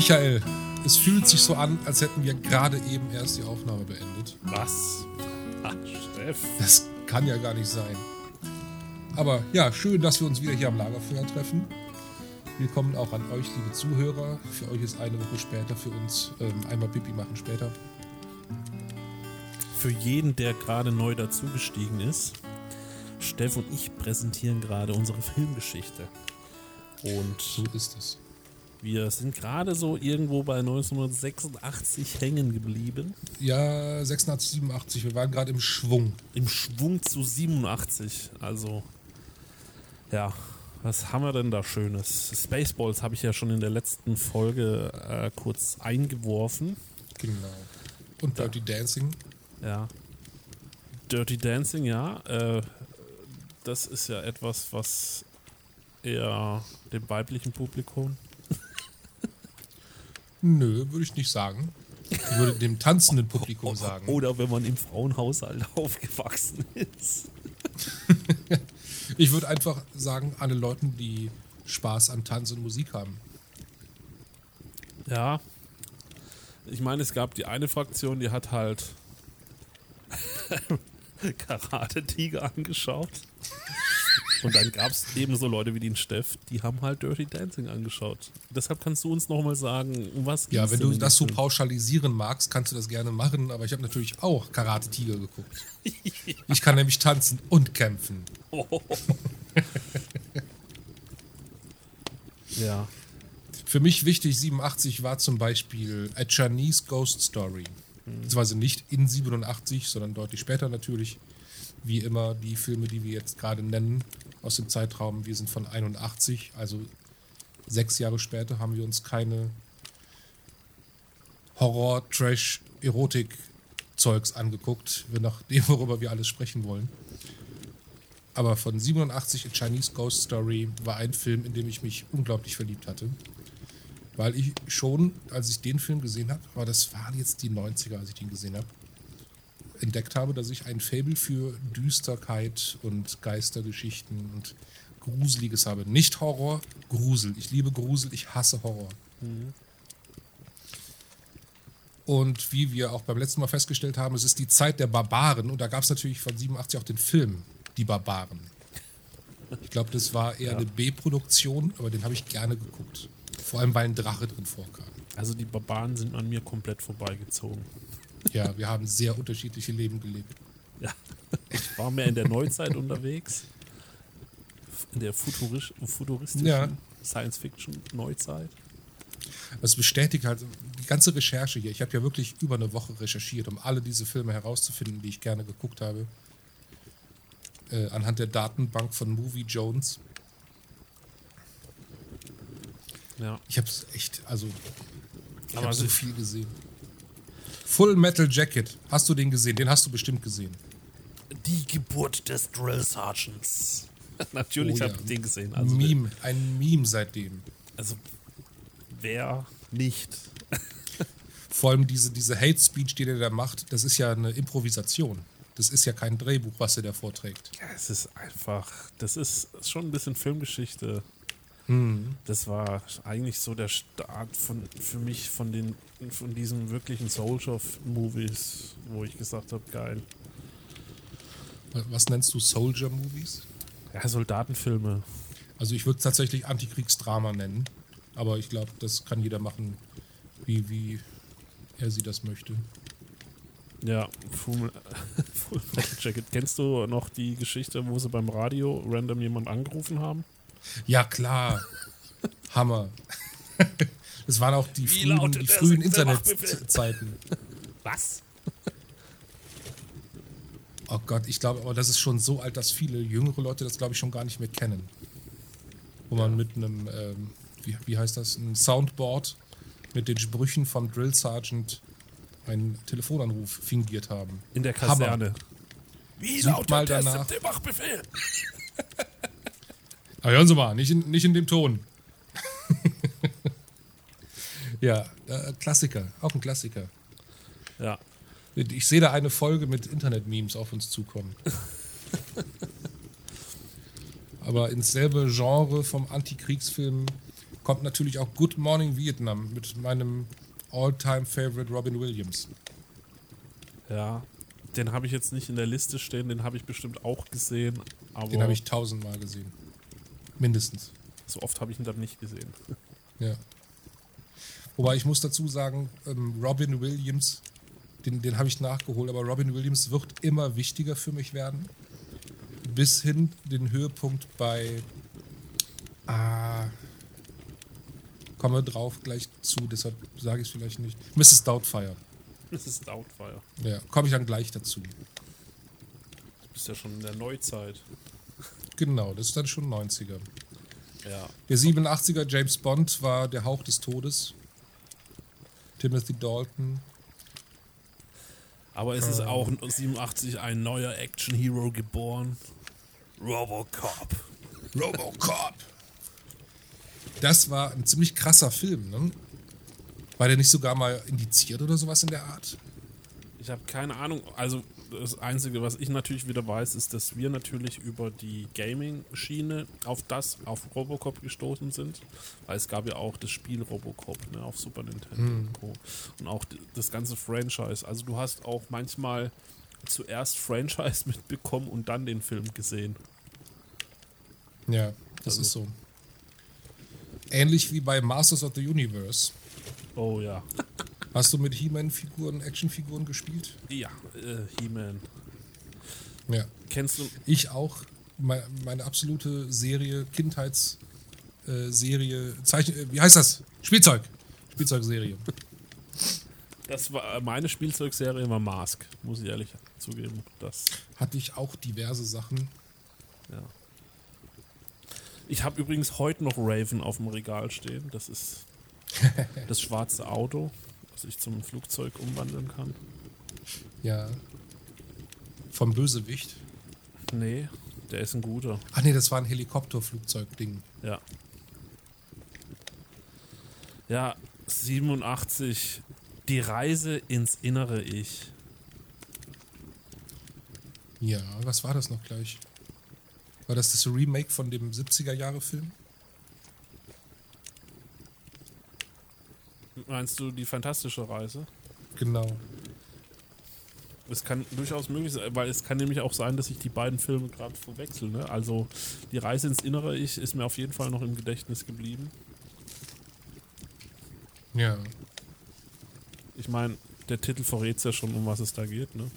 Michael, es fühlt sich so an, als hätten wir gerade eben erst die Aufnahme beendet. Was? Ach, Steff. Das kann ja gar nicht sein. Aber ja, schön, dass wir uns wieder hier am Lagerfeuer treffen. Willkommen auch an euch, liebe Zuhörer. Für euch ist eine Woche später, für uns ähm, einmal Pipi machen später. Für jeden, der gerade neu dazugestiegen ist, Steff und ich präsentieren gerade unsere Filmgeschichte. Und So ist es. Wir sind gerade so irgendwo bei 1986 hängen geblieben. Ja, 86, 87, wir waren gerade im Schwung. Im Schwung zu 87. Also, ja, was haben wir denn da Schönes? Spaceballs habe ich ja schon in der letzten Folge äh, kurz eingeworfen. Genau. Und Dirty Dancing. Ja. Dirty Dancing, ja. Äh, das ist ja etwas, was eher dem weiblichen Publikum. Nö, würde ich nicht sagen. Ich würde dem tanzenden Publikum sagen. Oder wenn man im Frauenhaushalt aufgewachsen ist. Ich würde einfach sagen, alle Leuten, die Spaß an Tanz und Musik haben. Ja. Ich meine, es gab die eine Fraktion, die hat halt Karate-Tiger angeschaut. Und dann gab es ebenso Leute wie den Steff, die haben halt Dirty Dancing angeschaut. Deshalb kannst du uns nochmal sagen, um was Ja, ging's wenn du das so pauschalisieren magst, kannst du das gerne machen, aber ich habe natürlich auch Karate Tiger geguckt. Ich kann nämlich tanzen und kämpfen. Ja. Für mich wichtig, 87 war zum Beispiel A Chinese Ghost Story. Beziehungsweise nicht in 87, sondern deutlich später natürlich. Wie immer die Filme, die wir jetzt gerade nennen, aus dem Zeitraum, wir sind von 81, also sechs Jahre später haben wir uns keine Horror, Trash, Erotik-Zeugs angeguckt, wir nach dem, worüber wir alles sprechen wollen. Aber von 87 A Chinese Ghost Story war ein Film, in dem ich mich unglaublich verliebt hatte. Weil ich schon, als ich den Film gesehen habe, aber das waren jetzt die 90er, als ich den gesehen habe, entdeckt habe, dass ich ein Faible für Düsterkeit und Geistergeschichten und Gruseliges habe. Nicht Horror, Grusel. Ich liebe Grusel, ich hasse Horror. Und wie wir auch beim letzten Mal festgestellt haben, es ist die Zeit der Barbaren und da gab es natürlich von 87 auch den Film Die Barbaren. Ich glaube, das war eher Ja. eine B-Produktion, aber den habe ich gerne geguckt. Vor allem, weil ein Drache drin vorkam. Also die Barbaren sind an mir komplett vorbeigezogen. Ja, wir haben sehr unterschiedliche Leben gelebt. Ja. Ich war mehr in der Neuzeit unterwegs. In der futurisch, futuristischen Ja. Science-Fiction-Neuzeit. Das bestätigt halt die ganze Recherche hier. Ich habe ja wirklich über eine Woche recherchiert, um alle diese Filme herauszufinden, die ich gerne geguckt habe. Äh, anhand der Datenbank von Movie Jones. Ja. Ich habe es echt, also ich habe so viel gesehen. Full Metal Jacket, hast du den gesehen? Den hast du bestimmt gesehen. Die Geburt des Drill Sergeants. Natürlich Oh ja. habe ich den gesehen. Also, Meme, ein Meme seitdem. also wer nicht? Vor allem diese, diese Hate Speech, die der da macht, das ist ja eine Improvisation. Das ist ja kein Drehbuch, was er da vorträgt. Ja, es ist einfach, das ist schon ein bisschen Filmgeschichte. Mhm. Das war eigentlich so der Start von, für mich von den von diesen wirklichen Soldier-Movies, wo ich gesagt habe, geil. Was nennst du Soldier-Movies? Ja, Soldatenfilme. Also ich würde es tatsächlich Antikriegsdrama nennen. Aber ich glaube, das kann jeder machen, wie, wie er sie das möchte. Ja, Full, Full Jacket. Kennst du noch die Geschichte, wo sie beim Radio random jemand angerufen haben? Ja, klar. Hammer. Das waren auch die Wie frühen, die der frühen? Internetzeiten. Was? Oh Gott, ich glaube, aber das ist schon so alt, dass viele jüngere Leute das, glaube ich, schon gar nicht mehr kennen. Wo man mit einem, ähm, wie, wie heißt das, ein Soundboard mit den Sprüchen vom Drill Sergeant einen Telefonanruf fingiert haben. In der Hammer. Kaserne. Wie Sucht lautet mal der danach. siebte Wachbefehl? Ah, hören Sie mal, nicht in, nicht in dem Ton. ja, äh, Klassiker, auch ein Klassiker. Ja. Ich sehe da eine Folge mit Internet-Memes auf uns zukommen. Aber ins selbe Genre vom Antikriegsfilm kommt natürlich auch Good Morning Vietnam mit meinem All-Time Favorite Robin Williams. Ja, den habe ich jetzt nicht in der Liste stehen, den habe ich bestimmt auch gesehen. Den habe ich tausendmal gesehen. Mindestens. so oft habe ich ihn dann nicht gesehen. Ja. Wobei ich muss dazu sagen, ähm, Robin Williams, den, den habe ich nachgeholt, aber Robin Williams wird immer wichtiger für mich werden. Bis hin den Höhepunkt bei. Ah, kommen wir drauf gleich zu, deshalb sage ich es vielleicht nicht. Mrs. Doubtfire. Ist Doubtfire. Ja, komme ich dann gleich dazu. Du bist ja schon in der Neuzeit. Genau, das ist dann schon 90er. Ja. Der 87er James Bond war der Hauch des Todes. Timothy Dalton. Aber es ist auch 87 ein neuer Action-Hero geboren. Robocop. Robocop. Das war ein ziemlich krasser Film, ne? War der nicht sogar mal indiziert oder sowas in der Art? Ich habe keine Ahnung. Also das Einzige, was ich natürlich wieder weiß, ist, dass wir natürlich über die Gaming-Schiene auf das, auf Robocop gestoßen sind. Weil es gab ja auch das Spiel Robocop ne, auf Super Nintendo und Co. Und auch das ganze Franchise. Also du hast auch manchmal zuerst Franchise mitbekommen und dann den Film gesehen. Ja, das Also- ist so. Ähnlich wie bei Masters of the Universe. Oh ja. Hast du mit He-Man-Figuren, Actionfiguren gespielt? Ja, äh, He-Man. Ja. Kennst du, Ich auch. Me- Meine absolute Serie, Kindheitsserie, äh, Zeichen, äh, wie heißt das? Spielzeug. Spielzeugserie. das war äh, meine Spielzeugserie war Mask, muss ich ehrlich zugeben. Das Hatte ich auch diverse Sachen. Ja. Ich habe übrigens heute noch Raven auf dem Regal stehen. Das ist das schwarze Auto, das ich zum Flugzeug umwandeln kann. Ja. Vom Bösewicht. Nee, der ist ein guter. Ach nee, das war ein Helikopterflugzeugding. Ja. Ja, 87. Die Reise ins innere Ich. Ja, was war das noch gleich? War das das Remake von dem 70er-Jahre-Film? Meinst du die fantastische Reise? Genau. Es kann durchaus möglich sein, weil es kann nämlich auch sein, dass ich die beiden Filme gerade verwechsel. Ne? Also die Reise ins innere Ich ist mir auf jeden Fall noch im Gedächtnis geblieben. Ja. Ich meine, der Titel verrät ja schon, um was es da geht. Ne?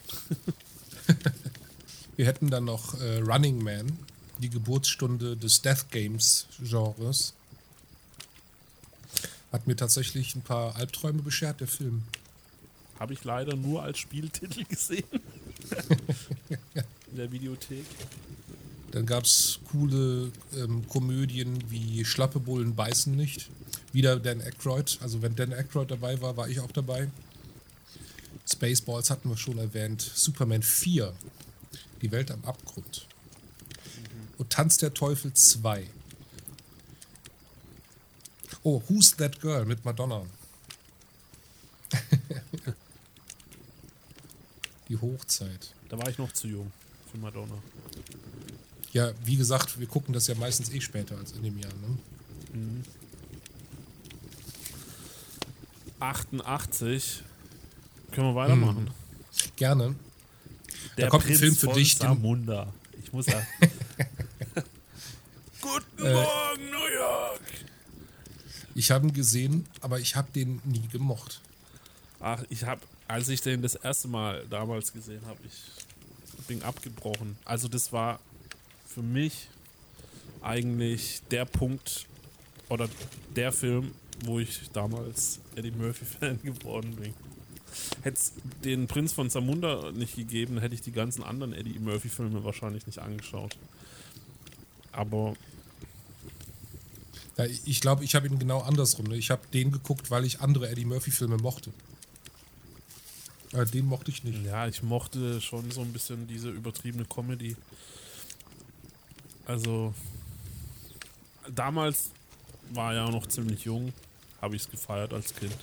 Wir hätten dann noch äh, Running Man, die Geburtsstunde des Death Games-Genres. Hat mir tatsächlich ein paar Albträume beschert, der Film. Habe ich leider nur als Spieltitel gesehen. In der Videothek. Dann gab es coole ähm, Komödien wie Schlappe Bullen beißen nicht. Wieder Dan Aykroyd. Also wenn Dan Aykroyd dabei war, war ich auch dabei. Spaceballs hatten wir schon erwähnt. Superman 4. Die Welt am Abgrund. Und Tanz der Teufel 2. Oh, Who's That Girl mit Madonna. Die Hochzeit. Da war ich noch zu jung für Madonna. Ja, wie gesagt, wir gucken das ja meistens eh später als in dem Jahr. Ne? 88. Können wir weitermachen? Gerne. Der kommt ein Film für dich, Samunda. Ich muss sagen. Guten Äh. Morgen, York! Ich habe ihn gesehen, aber ich habe den nie gemocht. Ach, ich habe, als ich den das erste Mal damals gesehen habe, ich bin abgebrochen. Also das war für mich eigentlich der Punkt oder der Film, wo ich damals Eddie Murphy-Fan geworden bin. Hätte es den Prinz von Zamunda nicht gegeben, hätte ich die ganzen anderen Eddie Murphy-Filme wahrscheinlich nicht angeschaut. Aber ich glaube, ich habe ihn genau andersrum. Ne? Ich habe den geguckt, weil ich andere Eddie Murphy-Filme mochte. Aber den mochte ich nicht. Ja, ich mochte schon so ein bisschen diese übertriebene Comedy. Also, damals war ja noch ziemlich jung, habe ich es gefeiert als Kind.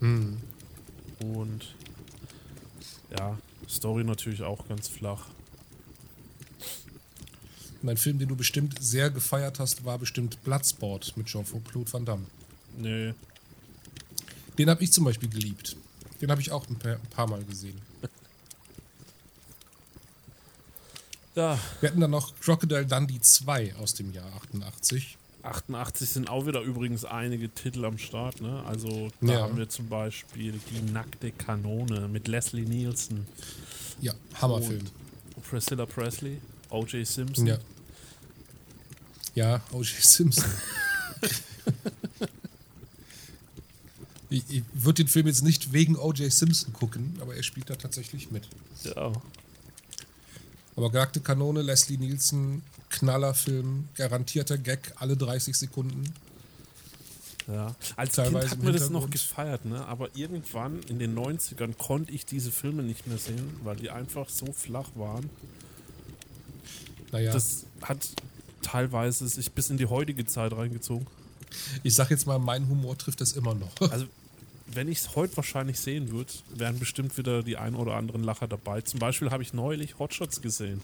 Hm. Und ja, Story natürlich auch ganz flach. Und ein Film, den du bestimmt sehr gefeiert hast, war bestimmt Bloodsport mit Jean-Claude Van Damme. Nee. Den habe ich zum Beispiel geliebt. Den habe ich auch ein paar, ein paar Mal gesehen. Ja, Wir hatten dann noch Crocodile Dundee 2 aus dem Jahr 88. 88 sind auch wieder übrigens einige Titel am Start, ne? Also da Ja. haben wir zum Beispiel die nackte Kanone mit Leslie Nielsen, Ja, Hammerfilm. Priscilla Presley, O.J. Simpson. Ja. Ja, O.J. Simpson. ich ich würde den Film jetzt nicht wegen O.J. Simpson gucken, aber er spielt da tatsächlich mit. Ja. Aber Geagte Kanone, Leslie Nielsen, Knallerfilm, garantierter Gag alle 30 Sekunden. Ja, als Teilweise Kind hat man das noch gefeiert, ne? aber irgendwann in den 90ern konnte ich diese Filme nicht mehr sehen, weil die einfach so flach waren. Naja, Das hat teilweise sich bis in die heutige Zeit reingezogen. ich sag jetzt mal, mein Humor trifft das immer noch. Also, wenn ich es heute wahrscheinlich sehen würde, wären bestimmt wieder die ein oder anderen Lacher dabei. Zum Beispiel habe ich neulich Hotshots gesehen.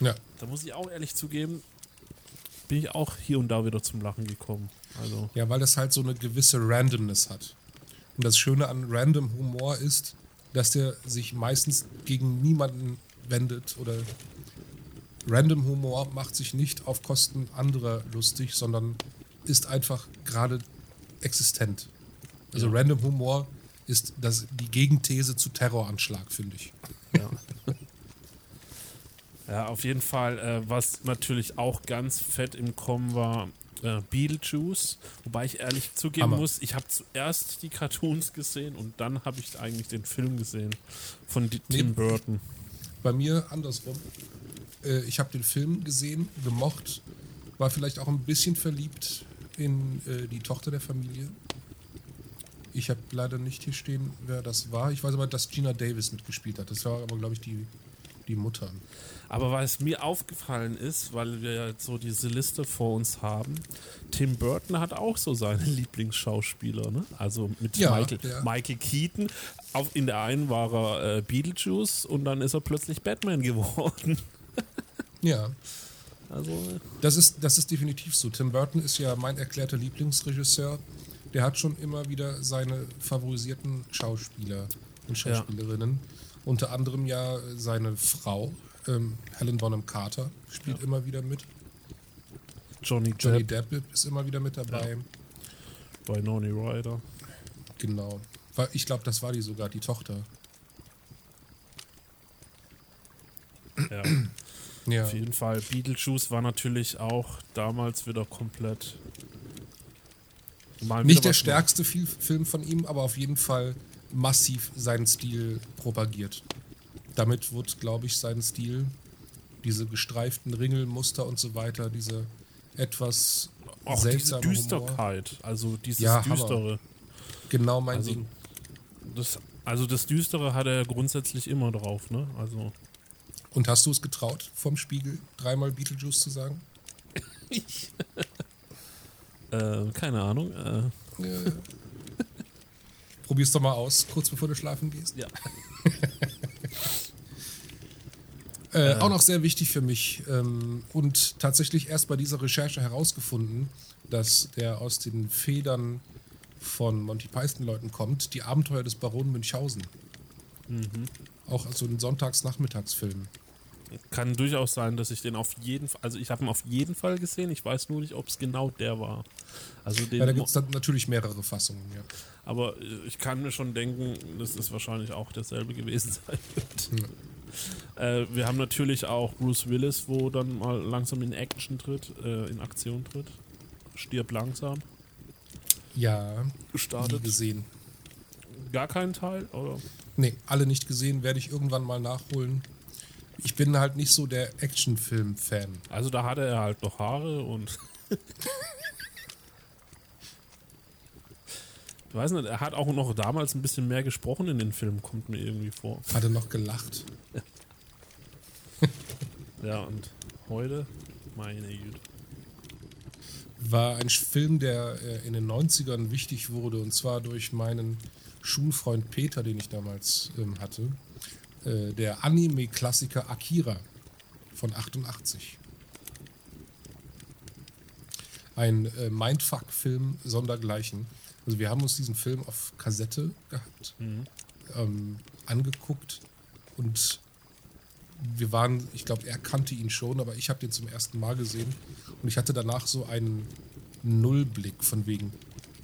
ja, Da muss ich auch ehrlich zugeben, bin ich auch hier und da wieder zum Lachen gekommen. Also, ja, weil das halt so eine gewisse Randomness hat. Und das Schöne an Random Humor ist, dass der sich meistens gegen niemanden wendet oder Random Humor macht sich nicht auf Kosten anderer lustig, sondern ist einfach gerade existent. Also Ja. Random Humor ist das, die Gegenthese zu Terroranschlag, finde ich. ja. ja, auf jeden Fall, äh, was natürlich auch ganz fett im Kommen war, äh, Beetlejuice. Wobei ich ehrlich zugeben Hammer. muss, ich habe zuerst die Cartoons gesehen und dann habe ich eigentlich den Film gesehen von Tim Nee. Burton. Bei mir andersrum. Äh, ich habe den Film gesehen, gemocht, war vielleicht auch ein bisschen verliebt in äh, die Tochter der Familie. Ich habe leider nicht hier stehen, wer das war. Ich weiß aber, dass Gina Davis mitgespielt hat. Das war aber, glaube ich, die, die Mutter. Aber was mir aufgefallen ist, weil wir ja jetzt so diese Liste vor uns haben, Tim Burton hat auch so seine Lieblingsschauspieler, ne? Also mit Ja, Michael, der- Michael Keaton. Auf, in der einen war er äh, Beetlejuice und dann ist er plötzlich Batman geworden. Ja, Also, das ist, das ist definitiv so. Tim Burton ist ja mein erklärter Lieblingsregisseur. Der hat schon immer wieder seine favorisierten Schauspieler und Schauspielerinnen. Unter anderem ja seine Frau, ähm, Helen Bonham Carter, spielt immer wieder mit. Johnny, Johnny Depp Depp ist immer wieder mit dabei. bei Noni Ryder. Genau. Ich glaube, das war die sogar, die Tochter. Ja, Ja. auf jeden Fall. Beetlejuice war natürlich auch damals wieder komplett. Mal Nicht der stärkste Fi- Film von ihm, aber auf jeden Fall massiv seinen Stil propagiert. Damit wird, glaube ich, sein Stil, diese gestreiften Ringelmuster und so weiter, diese etwas Auch diese seltsame Humor. Düsterkeit, also dieses Ja. Düstere. Genau mein Also- Ding. Das, also das Düstere hat er grundsätzlich immer drauf, ne? Also Und hast du es getraut, vom Spiegel dreimal Beetlejuice zu sagen? äh, keine Ahnung. Äh, Äh, Probier's doch mal aus, kurz bevor du schlafen gehst. ja. Äh, Auch noch sehr wichtig für mich ähm, und tatsächlich erst bei dieser Recherche herausgefunden, dass der aus den Federn von Monty Python-Leuten kommt, die Abenteuer des Baron Münchhausen. Auch so ein Sonntagsnachmittagsfilm. Kann durchaus sein, dass ich den auf jeden Fall, also ich habe ihn auf jeden Fall gesehen. Ich weiß nur nicht, ob es genau der war. Also den, Ja, da gibt es dann natürlich mehrere Fassungen. Ja. aber äh, ich kann mir schon denken, dass es wahrscheinlich auch derselbe gewesen sein wird. Äh, wir haben natürlich auch Bruce Willis, wo dann mal langsam in Action tritt, äh, in Aktion tritt. Stirb langsam. Ja, nie Gestartet. gesehen. Gar keinen Teil, oder? Nee, alle nicht gesehen, werde ich irgendwann mal nachholen. Ich bin halt nicht so der Actionfilm-Fan. Also da hatte er halt noch Haare und. ich weiß nicht, er hat auch noch damals ein bisschen mehr gesprochen in den Filmen, kommt mir irgendwie vor. Hatte noch gelacht. Ja, und heute, meine Güte. war ein Film, der äh, in den 90ern wichtig wurde, und zwar durch meinen Schulfreund Peter, den ich damals ähm, hatte. Äh, der Anime-Klassiker Akira von 88. Ein äh, Mindfuck-Film sondergleichen. Also wir haben uns diesen Film auf Kassette gehabt, ähm, angeguckt und wir waren, ich glaube, er kannte ihn schon, aber ich habe den zum ersten Mal gesehen und ich hatte danach so einen Nullblick von wegen,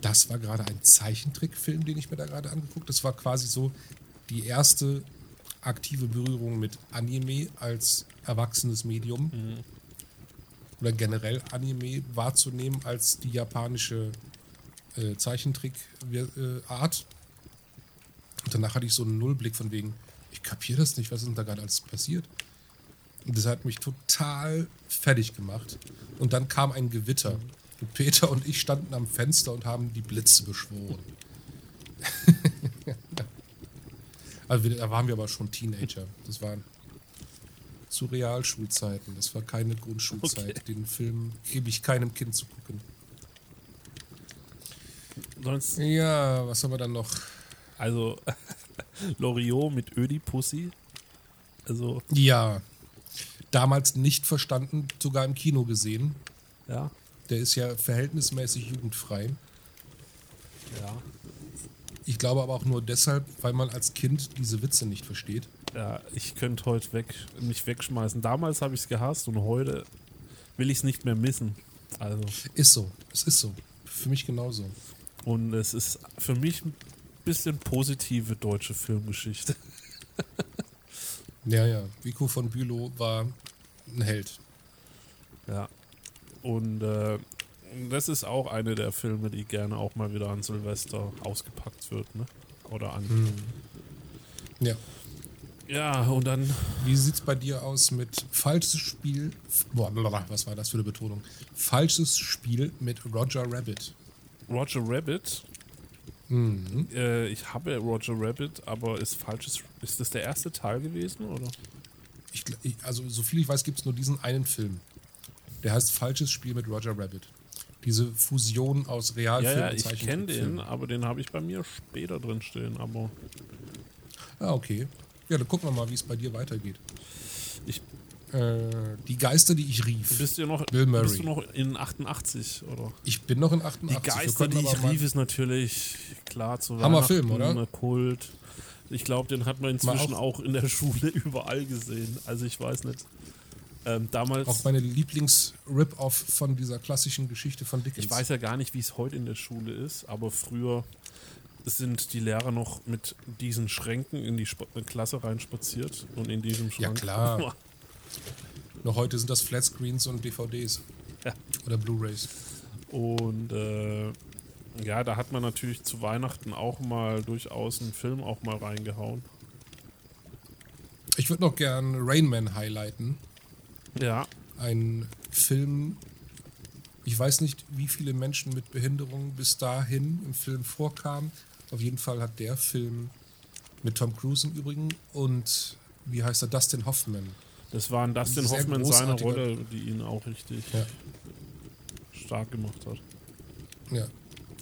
das war gerade ein Zeichentrickfilm, den ich mir da gerade angeguckt. Das war quasi so die erste aktive Berührung mit Anime als erwachsenes Medium oder generell Anime wahrzunehmen als die japanische äh, Zeichentrick-Art. Und danach hatte ich so einen Nullblick von wegen, ich kapiere das nicht, was ist denn da gerade alles passiert? Und das hat mich total fertig gemacht. Und dann kam ein Gewitter. Und Peter und ich standen am Fenster und haben die Blitze beschworen. also da waren wir aber schon Teenager. Das waren zu Realschulzeiten. Das war keine Grundschulzeit. Okay. Den Film gebe ich keinem Kind zu gucken. Sonst, Ja, was haben wir dann noch? also Loriot mit Ödipussy. Also, Ja, damals nicht verstanden, sogar im Kino gesehen. ja, Der ist ja verhältnismäßig jugendfrei. ja. Ich glaube aber auch nur deshalb, weil man als Kind diese Witze nicht versteht. Ja, ich könnte heute weg, mich wegschmeißen. Damals habe ich es gehasst und heute will ich es nicht mehr missen. Also, Ist so, es ist so. Für mich genauso. und es ist für mich ein bisschen positive deutsche Filmgeschichte. Ja, ja. Vico von Bülow war ein Held. Ja. Und äh, das ist auch eine der Filme, die gerne auch mal wieder an Silvester ausgepackt wird, ne? Oder an. Hm. Ja. Ja, und dann Wie sieht's bei dir aus mit falsches Spiel? Boah, was war das für eine Betonung? Falsches Spiel mit Roger Rabbit. Roger Rabbit. Mhm. Äh, ich habe Roger Rabbit, aber ist falsches. Ist das der erste Teil gewesen, oder? Ich, also, so viel ich weiß, gibt es nur diesen einen Film. Der heißt Falsches Spiel mit Roger Rabbit. Diese Fusion aus Ja, Realfilm ja, und ich kenne den, aber den habe ich bei mir später drin stehen. Aber Ah, okay. Ja, dann gucken wir mal, wie es bei dir weitergeht. ich Äh, die Geister, die ich rief. bist du noch, Bill Murray. bist du noch in 88 oder? Ich bin noch in Die 88. Wir Geister, die ich rief, ist natürlich klar zu Hammerfilm, Weihnachten, oder? Kult. Ich glaube, den hat man inzwischen auch- auch, in der Schule überall gesehen. Also ich weiß nicht. Ähm, damals, Auch meine Lieblings-Rip-Off von dieser klassischen Geschichte von Dickens. ich weiß ja gar nicht, wie es heute in der Schule ist, aber früher sind die Lehrer noch mit diesen Schränken in die Sp Klasse reinspaziert und in diesem Ja, Schrank. klar. Noch heute sind das Flatscreens und DVDs. Ja. Oder Blu-Rays. Und äh, ja, da hat man natürlich zu Weihnachten auch mal durchaus einen Film auch mal reingehauen. Ich würde noch gern Rain Man highlighten. Ja, Ein Film, ich weiß nicht, wie viele Menschen mit Behinderung bis dahin im Film vorkamen. Auf jeden Fall hat der Film mit Tom Cruise im Übrigen und wie heißt er, Dustin Hoffman. das waren Dustin Sehr Hoffman seine Rolle, die ihn auch richtig Ja. stark gemacht hat. Ja.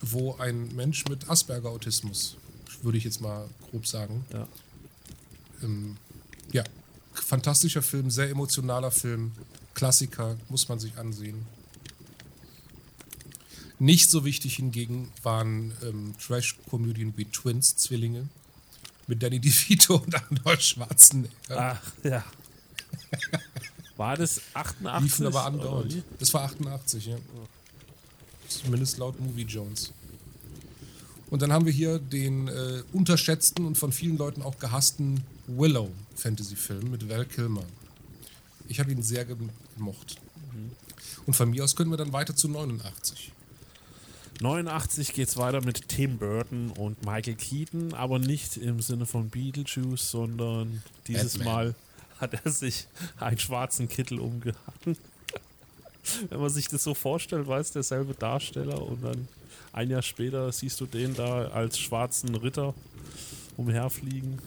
Wo ein Mensch mit Asperger-Autismus, würde ich jetzt mal grob sagen, Ja. ähm, ja, fantastischer Film, sehr emotionaler Film, Klassiker, muss man sich ansehen. Nicht so wichtig hingegen waren ähm, Trash-Komödien wie Twins, Zwillinge, mit Danny DeVito und Arnold Schwarzenegger. Ach, ja. War das 88? Liefen aber andauernd. Das war 88, ja. Zumindest laut Movie Jones. Und dann haben wir hier den äh, unterschätzten und von vielen Leuten auch gehassten Willow Fantasy-Film mit Val Kilmer. Ich habe ihn sehr gem- gemocht. Und von mir aus können wir dann weiter zu 89. 89 geht es weiter mit Tim Burton und Michael Keaton, aber nicht im Sinne von Beetlejuice, sondern dieses Batman. Mal hat er sich einen schwarzen Kittel umgehangen. Wenn man sich das so vorstellt, weiß derselbe Darsteller und dann ein Jahr später siehst du den da als schwarzen Ritter umherfliegen.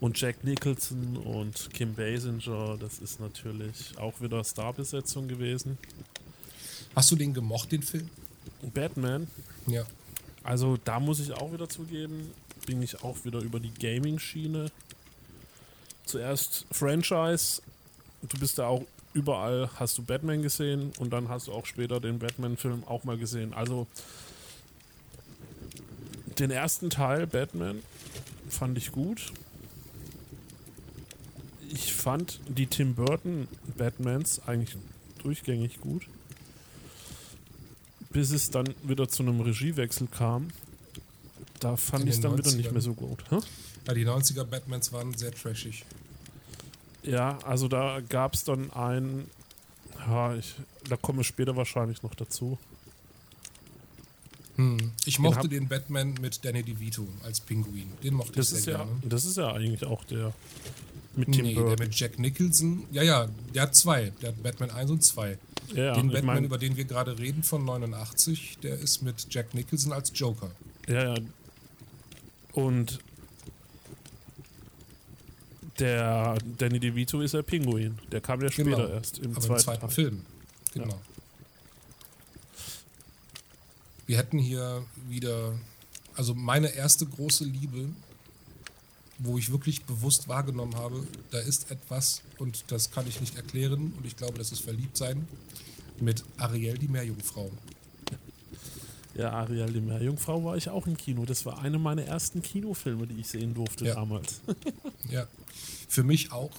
Und Jack Nicholson und Kim Basinger, das ist natürlich auch wieder Starbesetzung gewesen. Hast du den gemocht, den Film? Batman, Ja. Also da muss ich auch wieder zugeben, bin ich auch wieder über die Gaming-Schiene. Zuerst Franchise. Du bist da auch überall hast du Batman gesehen und dann hast du auch später den Batman-Film auch mal gesehen. Also den ersten Teil Batman fand ich gut. Ich fand die Tim Burton Batmans eigentlich durchgängig gut. Bis es dann wieder zu einem Regiewechsel kam. Da fand ich es dann wieder nicht 90ern. mehr so gut. Hä? Ja, die 90er Batmans waren sehr trashig. Ja, also da gab es dann ein. Ja, ich, da komme ich später wahrscheinlich noch dazu. Hm. Ich mochte hab- den Batman mit Danny DeVito als Pinguin. Den mochte Das ich sehr ja, gerne. das ist ja eigentlich auch der mit Tim Nee, der Burton. mit Jack Nicholson. Ja, ja, der hat zwei. Der hat Batman 1 und 2. Ja, den Batman, mein, über den wir gerade reden, von 89, der ist mit Jack Nicholson als Joker. ja, ja. Und der Danny DeVito ist der Pinguin. Der kam ja später Genau. erst im Aber zweiten, im zweiten. Film. Genau. Wir hätten hier wieder, also meine erste große Liebe, wo ich wirklich bewusst wahrgenommen habe, da ist etwas und das kann ich nicht erklären und ich glaube, das ist Verliebtsein mit Ariel, die Meerjungfrau. Ja, Ariel die Meerjungfrau war ich auch im Kino. Das war einer meiner ersten Kinofilme, die ich sehen durfte Ja. damals. Ja, für mich auch.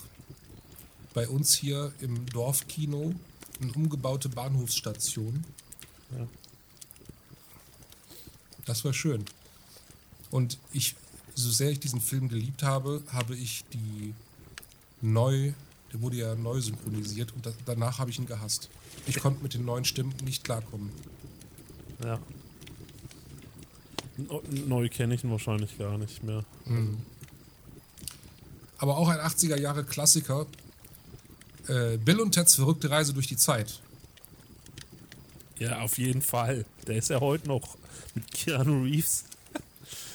Bei uns hier im Dorfkino eine umgebaute Bahnhofsstation. Ja. Das war schön. Und ich, so sehr ich diesen Film geliebt habe, habe ich die neu, der wurde ja neu synchronisiert und da, danach habe ich ihn gehasst. Ich konnte mit den neuen Stimmen nicht klarkommen. Ja. No- Neu kenne ich ihn wahrscheinlich gar nicht mehr. Aber auch ein 80er Jahre Klassiker. Äh, Bill und Teds verrückte Reise durch die Zeit. Ja, auf jeden Fall. Der ist ja heute noch mit Keanu Reeves.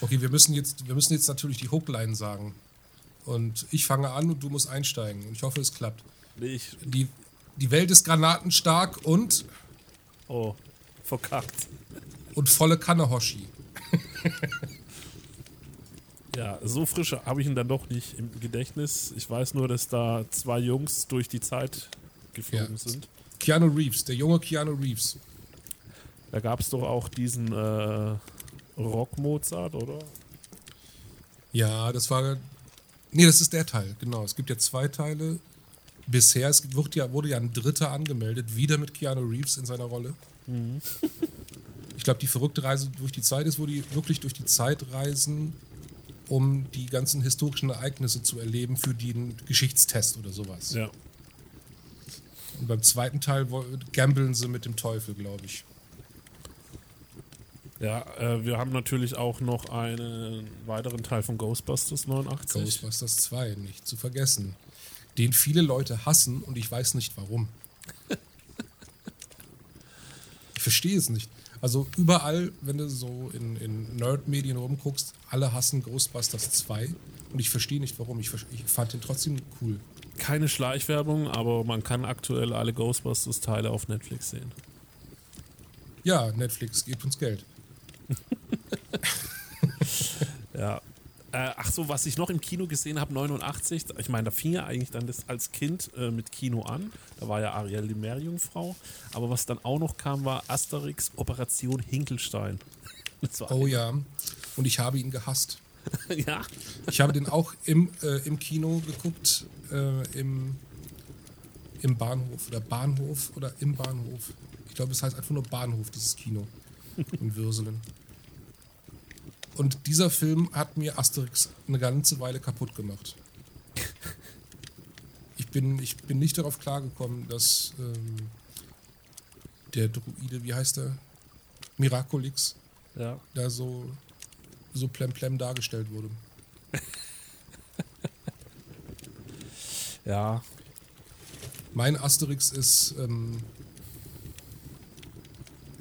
Okay, wir müssen jetzt, wir müssen jetzt natürlich die Hookline sagen. Und ich fange an und du musst einsteigen. Und ich hoffe, es klappt. Nee, ich, Die, die Welt ist granatenstark und, oh, verkackt. und volle Kanne Hoshi. Ja, so frisch habe ich ihn dann doch nicht im Gedächtnis. Ich weiß nur, dass da zwei Jungs durch die Zeit geflogen Ja. sind. Keanu Reeves, der junge Keanu Reeves. Da gab es doch auch diesen äh, Rock-Mozart, oder? Ja, das war. Nee, das ist der Teil, genau. Es gibt ja zwei Teile. Bisher, es wird ja, wurde ja ein dritter angemeldet, wieder mit Keanu Reeves in seiner Rolle. Ich glaube, die verrückte Reise durch die Zeit ist, wo die wirklich durch die Zeit reisen, um die ganzen historischen Ereignisse zu erleben für den Geschichtstest oder sowas. Ja. Und beim zweiten Teil gambeln sie mit dem Teufel, glaube ich. Ja, äh, wir haben natürlich auch noch einen weiteren Teil von Ghostbusters 89. Ghostbusters 2, nicht zu vergessen. Den viele Leute hassen und ich weiß nicht warum. ich verstehe es nicht. Also überall, wenn du so in, in Nerd-Medien rumguckst, alle hassen Ghostbusters 2 und ich verstehe nicht warum. Ich, ich fand den trotzdem cool. Keine Schleichwerbung, aber man kann aktuell alle Ghostbusters-Teile auf Netflix sehen. Ja, Netflix, gebt uns Geld. Ja. Äh, ach so, was ich noch im Kino gesehen habe, 89, ich meine, da fing ja eigentlich dann das als Kind äh, mit Kino an. Da war ja Ariel die Meerjungfrau. Aber was dann auch noch kam, war Asterix Operation Hinkelstein. Oh ja. Und ich habe ihn gehasst. ja. Ich habe den auch im, äh, im Kino geguckt, äh, im, im Bahnhof oder Bahnhof oder im Bahnhof. Ich glaube, es heißt einfach nur Bahnhof, dieses Kino in Würselen. Und dieser Film hat mir Asterix eine ganze Weile kaputt gemacht. Ich bin, ich bin nicht darauf klargekommen, dass ähm, der Druide, wie heißt er? Miraculix, ja. da so, so plemplem dargestellt wurde. Ja. Mein Asterix ist ähm,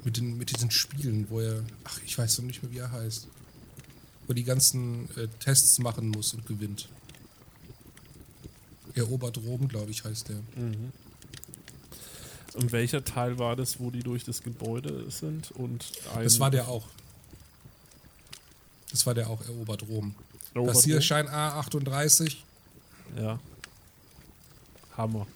mit, den, mit diesen Spielen, wo er, ach, ich weiß noch nicht mehr, wie er heißt, wo die ganzen äh, Tests machen muss und gewinnt. Erobert Rom, glaube ich, heißt der. Und welcher Teil war das, wo die durch das Gebäude sind? Und Das war der auch. Das war der auch, Erobert Rom. Robert das hier Rom? Schein A38. Ja. Hammer.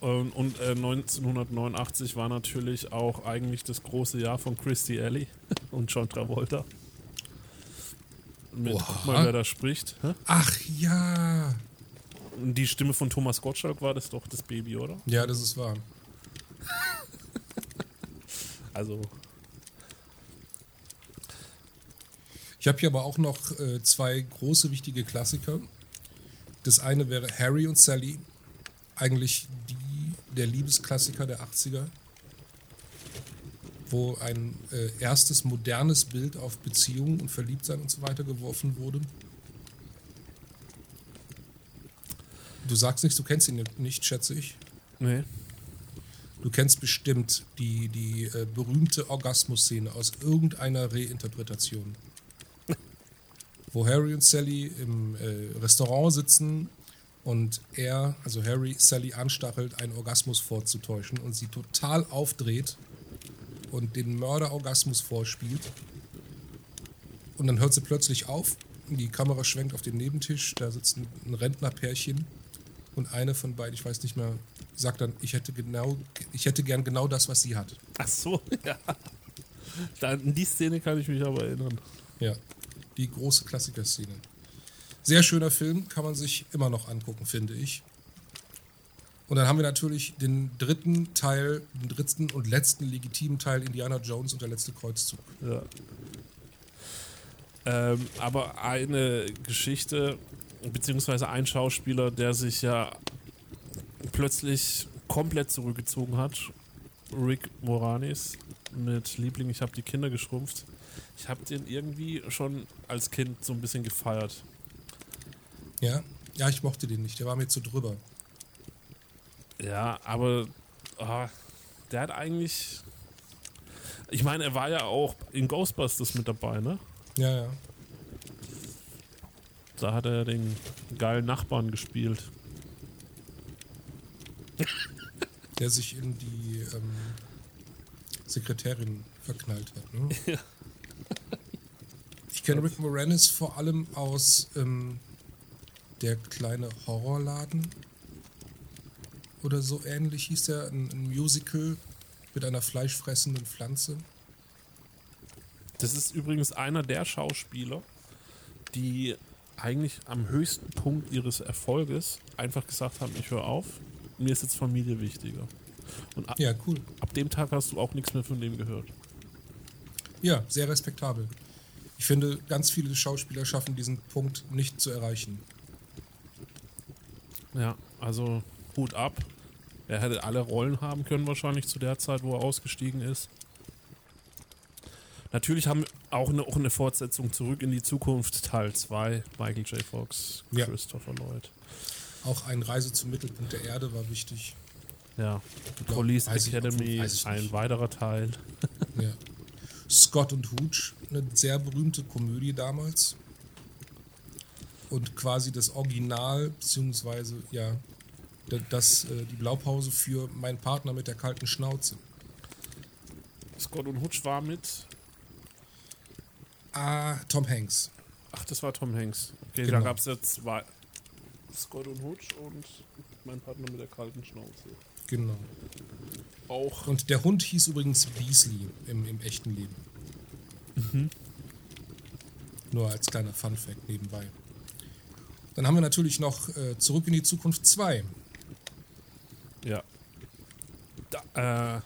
Und, und äh, 1989 war natürlich auch eigentlich das große Jahr von Christy Alley und John Travolta. Mit, Oha. guck mal, wer da spricht. Hä? Ach ja. Und Die Stimme von Thomas Gottschalk war das doch das Baby, oder? Ja, das ist wahr. Also, Ich habe hier aber auch noch äh, zwei große wichtige Klassiker. Das eine wäre Harry und Sally, eigentlich die, der Liebesklassiker der 80er, wo ein äh, erstes modernes Bild auf Beziehungen und Verliebtsein und so weiter geworfen wurde. Du sagst nichts, du kennst ihn nicht, schätze ich. nee. Du kennst bestimmt die, die äh, berühmte Orgasmus-Szene aus irgendeiner Reinterpretation. Wo Harry und Sally im äh, Restaurant sitzen und er, also Harry, Sally anstachelt, einen Orgasmus vorzutäuschen und sie total aufdreht und den Mörderorgasmus vorspielt. Und dann hört sie plötzlich auf, die Kamera schwenkt auf den Nebentisch, da sitzt ein, Rentnerpärchen und eine von beiden, ich weiß nicht mehr, sagt dann, ich hätte genau, ich hätte gern genau das, was sie hat. Ach so, ja. An die Szene kann ich mich aber erinnern. Ja, die große Klassiker-Szene. Sehr schöner Film, kann man sich immer noch angucken, finde ich. Und dann haben wir natürlich den dritten Teil, den dritten und letzten legitimen Teil Indiana Jones und der letzte Kreuzzug. Ja. Ähm, aber eine Geschichte, beziehungsweise ein Schauspieler, der sich ja plötzlich komplett zurückgezogen hat, Rick Moranis mit Liebling, ich habe die Kinder geschrumpft. Ich habe den irgendwie schon als Kind so ein bisschen gefeiert. Ja? Ja, ich mochte den nicht, der war mir zu drüber. Ja, aber ah, der hat eigentlich. Ich meine, er war ja auch in Ghostbusters mit dabei, ne? Ja, ja. Da hat er den geilen Nachbarn gespielt. Der sich in die ähm, Sekretärin verknallt hat. Ne? Ja. Ich kenne Rick Moranis vor allem aus ähm, der kleine Horrorladen oder so ähnlich hieß der, ein, ein Musical mit einer fleischfressenden Pflanze. Das ist übrigens einer der Schauspieler, die eigentlich am höchsten Punkt ihres Erfolges einfach gesagt haben, ich höre auf, mir ist jetzt Familie wichtiger. Und ab, Ja, cool. ab dem Tag hast du auch nichts mehr von dem gehört. Ja, sehr respektabel. Ich finde, ganz viele Schauspieler schaffen diesen Punkt nicht zu erreichen. Ja, also Hut ab. Er hätte alle Rollen haben können wahrscheinlich zu der Zeit, wo er ausgestiegen ist. Natürlich haben wir auch eine, auch eine Fortsetzung zurück in die Zukunft, Teil 2, Michael J. Fox, Ja. Christopher Lloyd. Auch eine Reise zum Mittelpunkt der Erde war wichtig. Ja, glaub, Police Academy, ich ein weiterer Teil. Ja. Scott und Hooch, eine sehr berühmte Komödie damals. Und quasi das Original, beziehungsweise ja, das, äh, die Blaupause für mein Partner mit der kalten Schnauze. Scott und Hutch war mit. Ah, Tom Hanks. Ach, das war Tom Hanks. Okay, Genau. da gab es ja zwei. Scott und Hutch und mein Partner mit der kalten Schnauze. Genau. Auch. Und der Hund hieß übrigens Beasley im, im echten Leben. Nur als kleiner Fun-Fact nebenbei. Dann haben wir natürlich noch äh, Zurück in die Zukunft 2. Da, äh,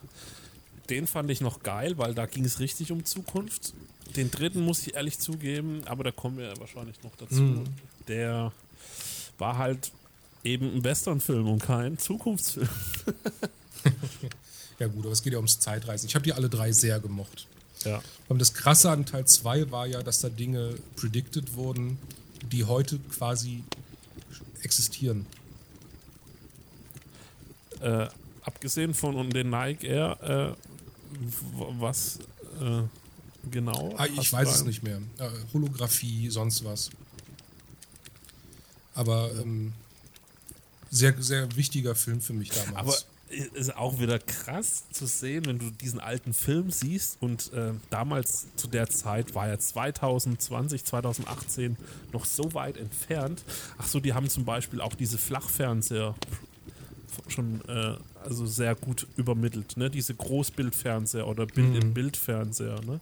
den fand ich noch geil, weil da ging es richtig um Zukunft. Den dritten muss ich ehrlich zugeben, aber da kommen wir wahrscheinlich noch dazu. Mhm. Der war halt eben ein Westernfilm und kein Zukunftsfilm. Ja gut, aber es geht ja ums Zeitreisen. Ich habe die alle drei sehr gemocht. Ja. Und das Krasse an Teil 2 war ja, dass da Dinge predicted wurden, die heute quasi existieren. Äh, abgesehen von den Nike Air, äh, was äh, genau? Ah, ich weiß es nicht mehr. Äh, Holographie, sonst was. Aber ähm, sehr, sehr wichtiger Film für mich damals. Aber es ist auch wieder krass zu sehen, wenn du diesen alten Film siehst und äh, damals zu der Zeit war ja 2020, 2018 noch so weit entfernt. Ach so, die haben zum Beispiel auch diese Flachfernseher schon äh, also sehr gut übermittelt, ne? Diese Großbildfernseher oder Bild-in-Bild-Fernseher, ne?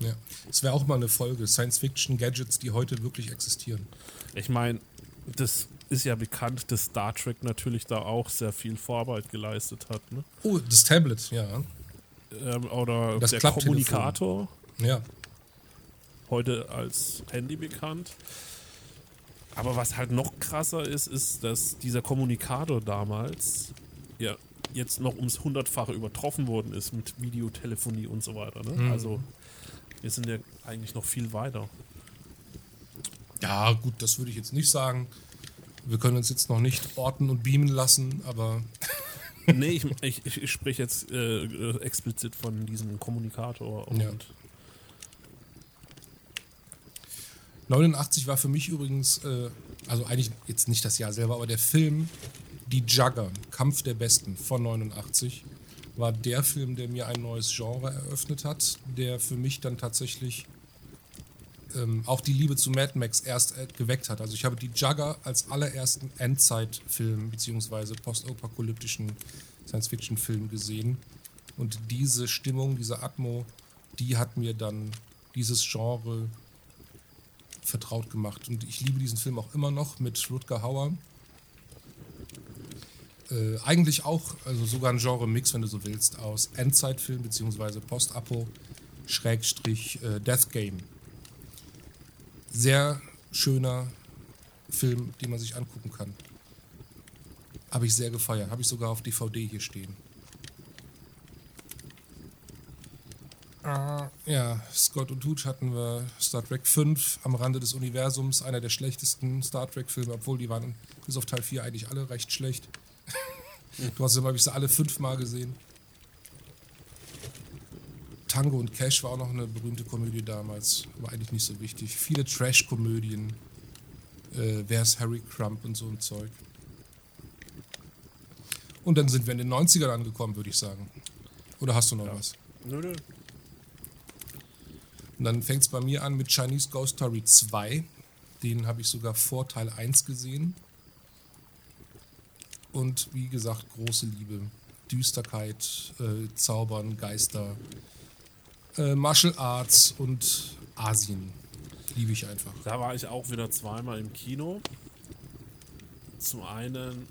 Ja. Das wäre auch mal eine Folge. Science-Fiction-Gadgets, die heute wirklich existieren. Ich meine, das ist ja bekannt, dass Star Trek natürlich da auch sehr viel Vorarbeit geleistet hat, ne? Oh, das Tablet, ja. Ähm, oder Das der. Kommunikator, Ja. heute als Handy bekannt. Aber was halt noch krasser ist, ist, dass dieser Kommunikator damals ja jetzt noch ums hundertfache übertroffen worden ist mit Videotelefonie und so weiter. Ne? Mhm. Also wir sind ja eigentlich noch viel weiter. Ja, gut, das würde ich jetzt nicht sagen. Wir können uns jetzt noch nicht orten und beamen lassen, aber nee, ich, ich, ich, spreche jetzt äh, äh, explizit von diesem Kommunikator und Ja. 89 war für mich übrigens, äh, also eigentlich jetzt nicht das Jahr selber, aber der Film Die Jugger, Kampf der Besten von 89, war der Film, der mir ein neues Genre eröffnet hat, der für mich dann tatsächlich ähm, auch die Liebe zu Mad Max erst äh, geweckt hat. Also ich habe Die Jugger als allerersten Endzeitfilm beziehungsweise postapokalyptischen Science-Fiction-Film gesehen. Und diese Stimmung, diese Atmo, die hat mir dann dieses Genre vertraut gemacht. Und ich liebe diesen Film auch immer noch mit Rutger Hauer. Äh, eigentlich auch, also sogar ein Genre-Mix, wenn du so willst, aus Endzeitfilm bzw. Post-Apo Schrägstrich äh, Death Game. Sehr schöner Film, den man sich angucken kann. Habe ich sehr gefeiert. Habe ich sogar auf DVD hier stehen. Ja, Scott und Hooch hatten wir Star Trek 5 am Rande des Universums, einer der schlechtesten Star Trek-Filme, obwohl die waren bis auf Teil 4 eigentlich alle recht schlecht. du hast sie, glaube ich, sie alle fünfmal gesehen. Tango und Cash war auch noch eine berühmte Komödie damals, aber eigentlich nicht so wichtig. Viele Trash-Komödien. Äh, Wer ist Harry Crump und so ein Zeug. Und dann sind wir in den 90ern angekommen, würde ich sagen. Oder hast du noch was? Nö, nö. Und dann fängt es bei mir an mit Chinese Ghost Story 2. Den habe ich sogar vor Teil 1 gesehen. Und wie gesagt, große Liebe. Düsterkeit, äh, Zaubern, Geister, äh, Martial Arts und Asien. Liebe ich einfach. Da war ich auch wieder zweimal im Kino. Zum einen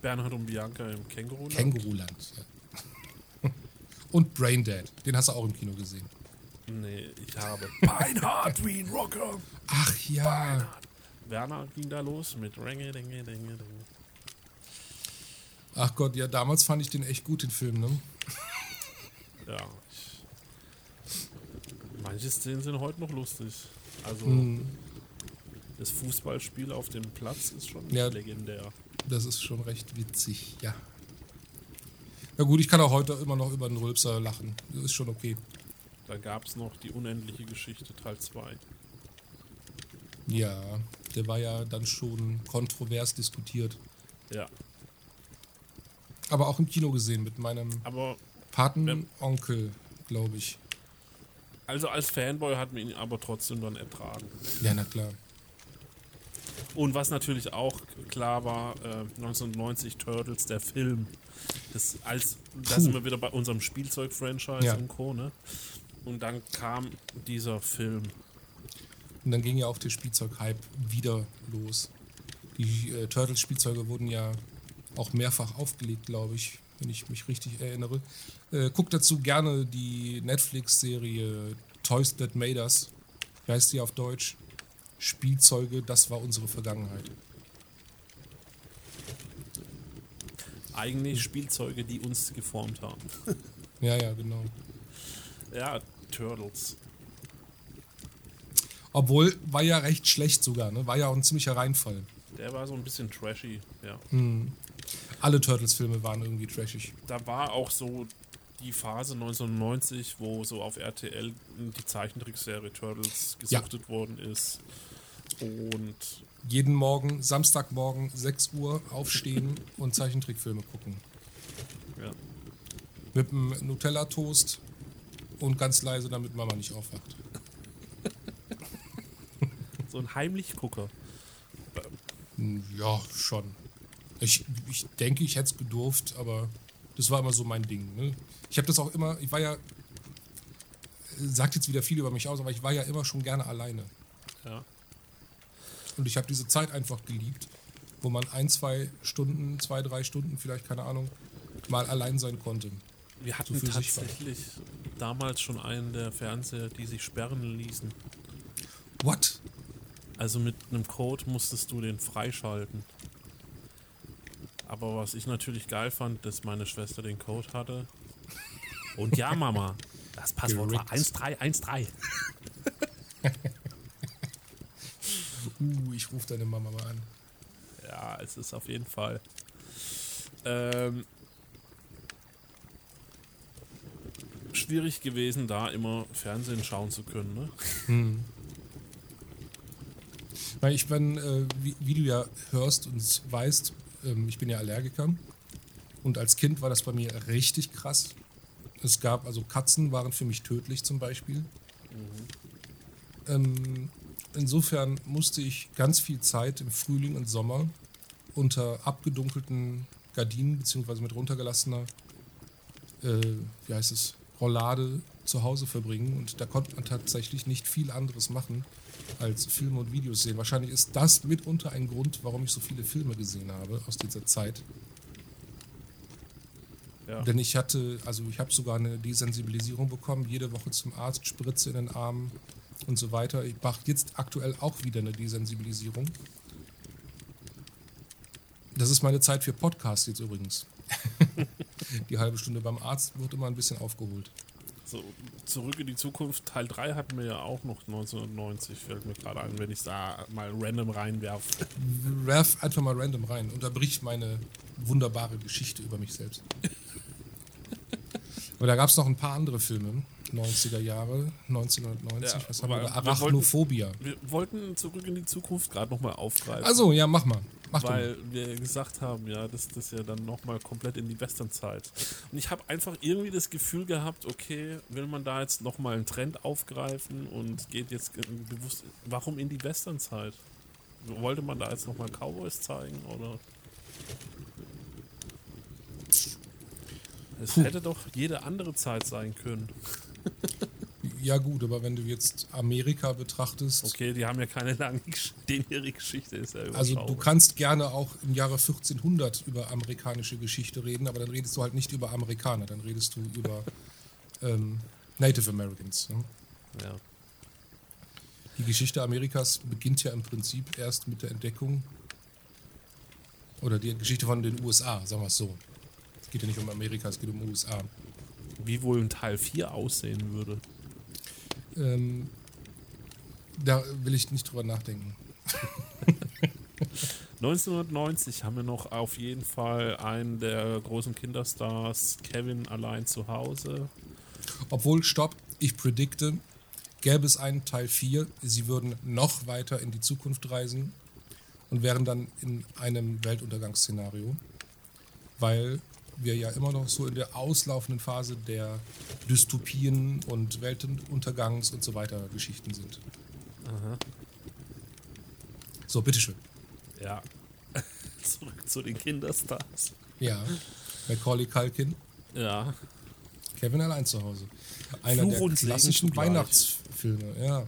Bernhard und Bianca im Känguru. Känguruland. Ja. Und Braindead. Den hast du auch im Kino gesehen. Nee, ich habe Beinhard wie ein Rocker. Ach ja. Werner ging da los mit Renge, Dinge, Dinge, Dinge. Ach Gott, ja, damals fand ich den echt gut, den Film, ne? Ja. Ich, manche Szenen sind heute noch lustig. Also Hm. das Fußballspiel auf dem Platz ist schon Ja. legendär. Das ist schon recht witzig, ja. Na gut, ich kann auch heute immer noch über den Rülpser lachen. Das ist schon okay. Da gab es noch die unendliche Geschichte Teil 2. Ja, der war ja dann schon kontrovers diskutiert. Ja. Aber auch im Kino gesehen mit meinem Aber Patenonkel, glaube ich. also als Fanboy hat man ihn aber trotzdem dann ertragen. Ja, na klar. Und was natürlich auch klar war, äh, 1990 Turtles, der Film. Das, als, da sind wir wieder bei unserem Spielzeug-Franchise Ja. und Co. Ne? Und dann kam dieser Film. Und dann ging ja auch der Spielzeug-Hype wieder los. Die äh, Turtles-Spielzeuge wurden ja auch mehrfach aufgelegt, glaube ich, wenn ich mich richtig erinnere. Äh, guckt dazu gerne die Netflix-Serie Toys That Made Us. Wie heißt die auf Deutsch? Spielzeuge, das war unsere Vergangenheit. Eigentlich Spielzeuge, die uns geformt haben. Ja, ja, genau. Ja, Turtles. Obwohl, war ja recht schlecht sogar, ne? War ja auch ein ziemlicher Reinfall. Der war so ein bisschen trashy, ja. Alle Turtles-Filme waren irgendwie trashig. Da war auch so die Phase 1990, wo so auf RTL die Zeichentrickserie Turtles Ja. gesuchtet worden ist. Und Jeden Morgen, Samstagmorgen, 6 Uhr aufstehen und Zeichentrickfilme gucken. ja, Mit einem Nutella-Toast und ganz leise, damit Mama nicht aufwacht. so ein Heimlichgucker. Hm, Ja, schon. Ich, ich denke, ich hätte es gedurft, aber das war immer so mein Ding. Ne? Ich habe das auch immer, ich war ja, sagt jetzt wieder viel über mich aus, aber ich war ja immer schon gerne alleine. Ja. Und ich habe diese Zeit einfach geliebt, wo man ein, zwei Stunden, zwei, drei Stunden, vielleicht keine Ahnung, mal allein sein konnte. Wir hatten war. tatsächlich damals schon einen der Fernseher, die sich sperren ließen. What? Also mit einem Code musstest du den freischalten. Aber was ich natürlich geil fand, dass meine Schwester den Code hatte. Und ja, Mama, das Passwort war Gerickt. 1313. Uh, ich rufe deine Mama mal an. Ja, es ist auf jeden Fall. Ähm, schwierig gewesen, da immer Fernsehen schauen zu können. Ne? Weil ich bin, äh, wie, wie du ja hörst und weißt, ähm, ich bin ja Allergiker. Und als Kind war das bei mir richtig krass. Es gab, also Katzen waren für mich tödlich zum Beispiel. Ähm, insofern musste ich ganz viel Zeit im Frühling und Sommer unter abgedunkelten Gardinen beziehungsweise mit runtergelassener, äh, wie heißt es, Rollade zu Hause verbringen. Und da konnte man tatsächlich nicht viel anderes machen als Filme und Videos sehen. Wahrscheinlich ist das mitunter ein Grund, warum ich so viele Filme gesehen habe aus dieser Zeit. Ja. Denn ich hatte, also ich habe sogar eine Desensibilisierung bekommen, jede Woche zum Arzt, Spritze in den Arm und so weiter. Ich mache jetzt aktuell auch wieder eine Desensibilisierung. Das ist meine Zeit für Podcast jetzt übrigens. die halbe Stunde beim Arzt wird immer ein bisschen aufgeholt. So, zurück in die Zukunft. Teil 3 hatten wir ja auch noch 1990, fällt mir gerade ein, wenn ich da mal random reinwerfe. Werf einfach mal random rein. Unterbricht meine wunderbare Geschichte über mich selbst. Aber da gab es noch ein paar andere Filme. 90er Jahre, 1990, Ja, was haben wir da? wir wollten- Arachnophobia. Wir wollten zurück in die Zukunft gerade nochmal aufgreifen. Also, ja, mach mal. Mach weil wir gesagt haben, ja, das ja dann nochmal komplett in die Westernzeit. Und ich habe einfach irgendwie das Gefühl gehabt, okay, will man da jetzt nochmal einen Trend aufgreifen und geht jetzt bewusst, warum in die Westernzeit? Wollte man da jetzt nochmal Cowboys zeigen oder? Es hätte doch jede andere Zeit sein können. Ja, gut, aber wenn du jetzt Amerika betrachtest, Okay, die haben ja keine lange, Gesch- denen ihre Geschichte ist ja also du kannst gerne auch im Jahre 1400 über amerikanische Geschichte reden, aber dann redest du halt nicht über Amerikaner, dann redest du über ähm, Native Americans. Ne? ja. Die Geschichte Amerikas beginnt ja im Prinzip erst mit der Entdeckung oder die Geschichte von den USA, sagen wir es so. Es geht ja nicht um Amerika, es geht um USA. Wie wohl ein Teil 4 aussehen würde. Ähm, da will ich nicht drüber nachdenken. 1990 haben wir noch auf jeden Fall einen der großen Kinderstars, Kevin allein zu Hause. Obwohl, stopp, ich predikte, gäbe es einen Teil 4, sie würden noch weiter in die Zukunft reisen und wären dann in einem Weltuntergangsszenario, weil wir ja immer noch so in der auslaufenden Phase der Dystopien und Weltuntergangs und so weiter Geschichten sind. Aha. So, bitteschön. Ja. Zurück zu den Kinderstars. Ja, Macaulay Culkin, Ja. Kevin allein zu Hause. Einer Fluch der klassischen. Weihnachtsfilme, ja.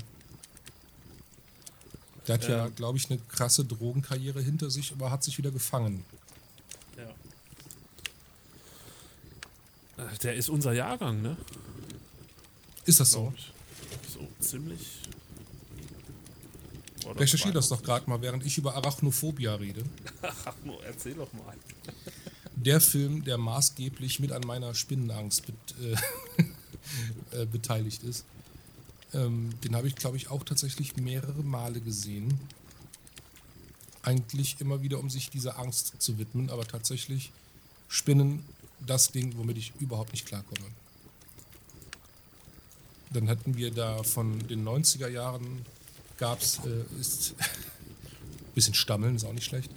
Der hat ja, Ja. glaube ich, eine krasse Drogenkarriere hinter sich, aber hat sich wieder gefangen. ja. Äh, Der ist unser Jahrgang, ne? Ist das so? So ziemlich. Oder Recherchiere das doch gerade mal, während ich über Arachnophobia rede. Ach, nur erzähl doch mal. Der Film, der maßgeblich mit an meiner Spinnenangst bet äh, äh, beteiligt ist. Ähm, den habe ich, glaube ich, auch tatsächlich mehrere Male gesehen. Eigentlich immer wieder, um sich dieser Angst zu widmen, aber tatsächlich Spinnen das Ding, womit ich überhaupt nicht klarkomme. Dann hatten wir da von den 90er Jahren gab es, äh, ist bisschen stammeln, ist auch nicht schlecht.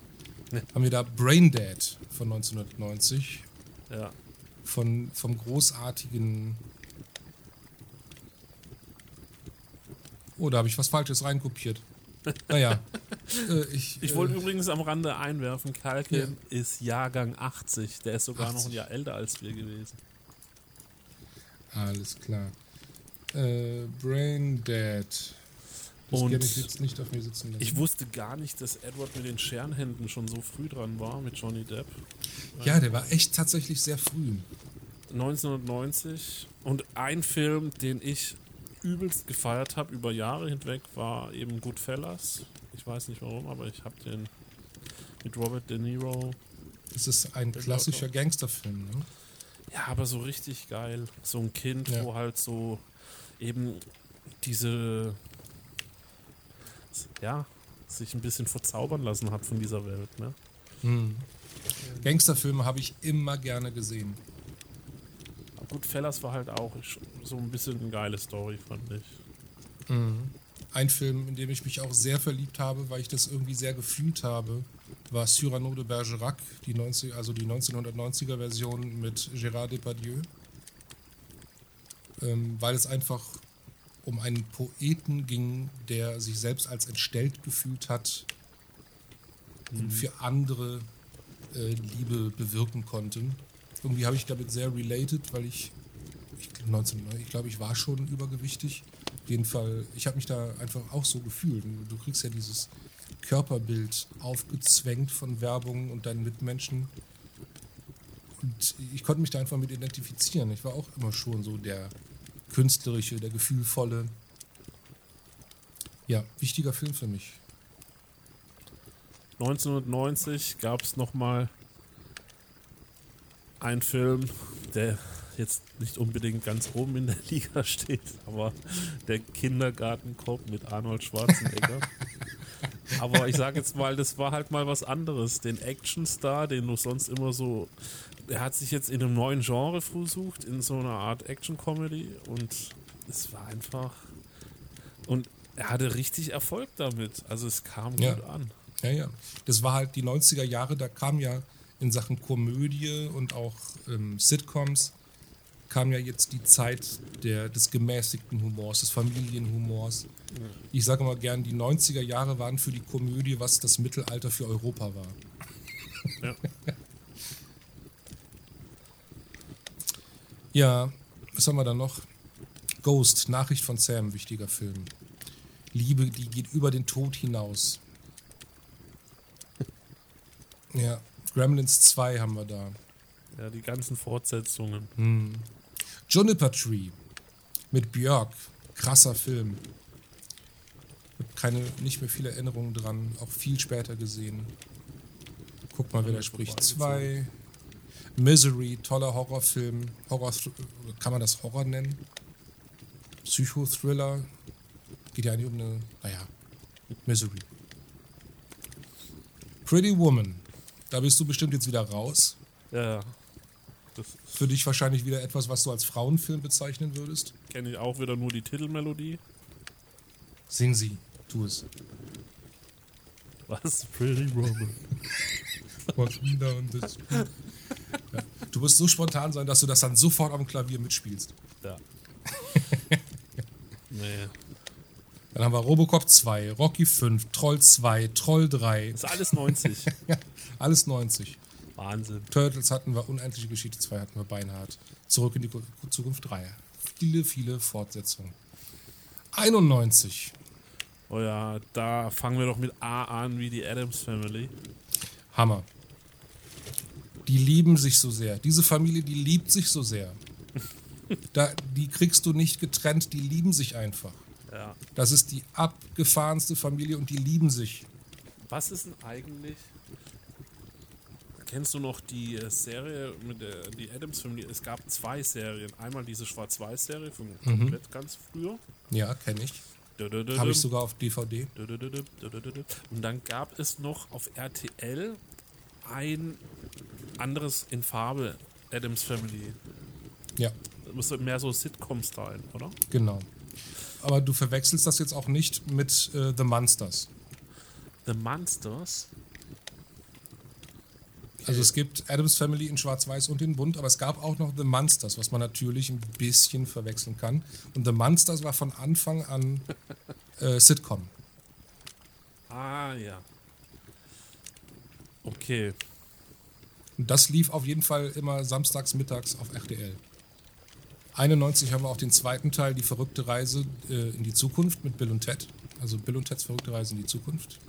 Nee. Haben wir da Braindead von 1990 Ja. von, vom großartigen. Oh, da habe ich was Falsches reinkopiert. Naja, Äh, ich Ich äh, wollte übrigens am Rande einwerfen, Kalkin Ja. ist Jahrgang 80. Der ist sogar noch 80. ein Jahr älter als wir gewesen. Alles klar. Äh, Brain Dead. Das Und ich jetzt nicht auf mir sitzen lassen. Ich wusste gar nicht, dass Edward mit den Scherenhänden schon so früh dran war mit Johnny Depp. ja, der war echt tatsächlich sehr früh. 1990 und ein Film, den ich übelst gefeiert habe über Jahre hinweg, war eben Goodfellas. Ich weiß nicht warum, aber ich habe den mit Robert De Niro. Das ist ein klassischer Gangsterfilm. Ne? Ja, aber so richtig geil. So ein Kind, Ja. wo halt so eben diese ja, sich ein bisschen verzaubern lassen hat von dieser Welt, ne? Hm. Gangsterfilme habe ich immer gerne gesehen. Goodfellas war halt auch so ein bisschen eine geile Story, fand ich. Ein Film, in dem ich mich auch sehr verliebt habe, weil ich das irgendwie sehr gefühlt habe, war Cyrano de Bergerac, die 90, also die 1990er Version mit Gérard Depardieu. Ähm, weil es einfach um einen Poeten ging, der sich selbst als entstellt gefühlt hat und für andere äh, Liebe bewirken konnte. Irgendwie habe ich damit sehr related, weil ich, ich, 19, ich glaube, ich war schon übergewichtig. Auf jeden Fall, ich habe mich da einfach auch so gefühlt. Du kriegst ja dieses Körperbild aufgezwängt von Werbung und deinen Mitmenschen. Und ich konnte mich da einfach mit identifizieren. Ich war auch immer schon so der künstlerische, der gefühlvolle. Ja, wichtiger Film für mich. 1990 gab es nochmal einen Film, der jetzt nicht unbedingt ganz oben in der Liga steht, aber der Kindergartenkopf mit Arnold Schwarzenegger. aber ich sage jetzt mal, das war halt mal was anderes. Den Actionstar, den du sonst immer so. Er hat sich jetzt in einem neuen Genre versucht, in so einer Art Action-Comedy und es war einfach. Und er hatte richtig Erfolg damit. Also es kam Ja. gut an. Ja, ja. Das war halt die 90er Jahre, da kam ja in Sachen Komödie und auch ähm, Sitcoms, kam ja jetzt die Zeit der, des gemäßigten Humors, des Familienhumors. Ich sage mal gern, die 90er Jahre waren für die Komödie, was das Mittelalter für Europa war. Ja. Ja, was haben wir da noch? Ghost, Nachricht von Sam, wichtiger Film. Liebe, die geht über den Tod hinaus. Ja, Gremlins 2 haben wir da. Ja, die ganzen Fortsetzungen. Juniper Tree mit Björk, krasser Film. Hab keine, nicht mehr viele Erinnerungen dran, auch viel später gesehen. Guck mal, wer da spricht. Zwei. Misery, toller Horrorfilm. Horror, kann man das Horror nennen? Psychothriller. Geht ja eigentlich um eine, naja, Misery. Pretty Woman. Da bist du bestimmt jetzt wieder raus. Ja, Für dich wahrscheinlich wieder etwas, was du als Frauenfilm bezeichnen würdest. kenne ich auch wieder nur die Titelmelodie. Sing sie, tu es. Was? Pretty Woman. Walking down the street. Ja. Du musst so spontan sein, dass du das dann sofort am Klavier mitspielst. Ja. nee. Dann haben wir Robocop 2, Rocky 5, Troll 2, Troll 3, Ist alles 90. alles 90. Wahnsinn. Turtles hatten wir, Unendliche Geschichte 2 hatten wir beinhart. Zurück in die Ku- Zukunft 3. Viele, viele Fortsetzungen. 91. Oh ja, da fangen wir doch mit A an wie die Adams Family. Hammer. Die lieben sich so sehr. Diese Familie, die liebt sich so sehr. Da, die kriegst du nicht getrennt, die lieben sich einfach. Ja. Das ist die abgefahrenste Familie und die lieben sich. Was ist denn eigentlich? Kennst du noch die äh, Serie mit der die Adams Family? Es gab zwei Serien. Einmal diese Schwarz-Weiß-Serie von komplett ganz früher. Ja, kenne ich. Habe ich sogar auf DVD. Und dann gab es noch auf RTL ein anderes in Farbe Adams Family. Ja, Das müsste mehr so Sitcom-Style, oder? genau. Aber du verwechselst das jetzt auch nicht mit äh, The Monsters. The Monsters. Also es gibt Adams Family in Schwarz-Weiß und in Bunt, aber es gab auch noch The Monsters, was man natürlich ein bisschen verwechseln kann. Und The Monsters war von Anfang an äh, Sitcom. Ah, ja. Okay. Und das lief auf jeden Fall immer samstags mittags auf RTL. 91 haben wir auch den zweiten Teil, die verrückte Reise äh, in die Zukunft mit Bill und Ted. Also Bill und Teds verrückte Reise in die Zukunft.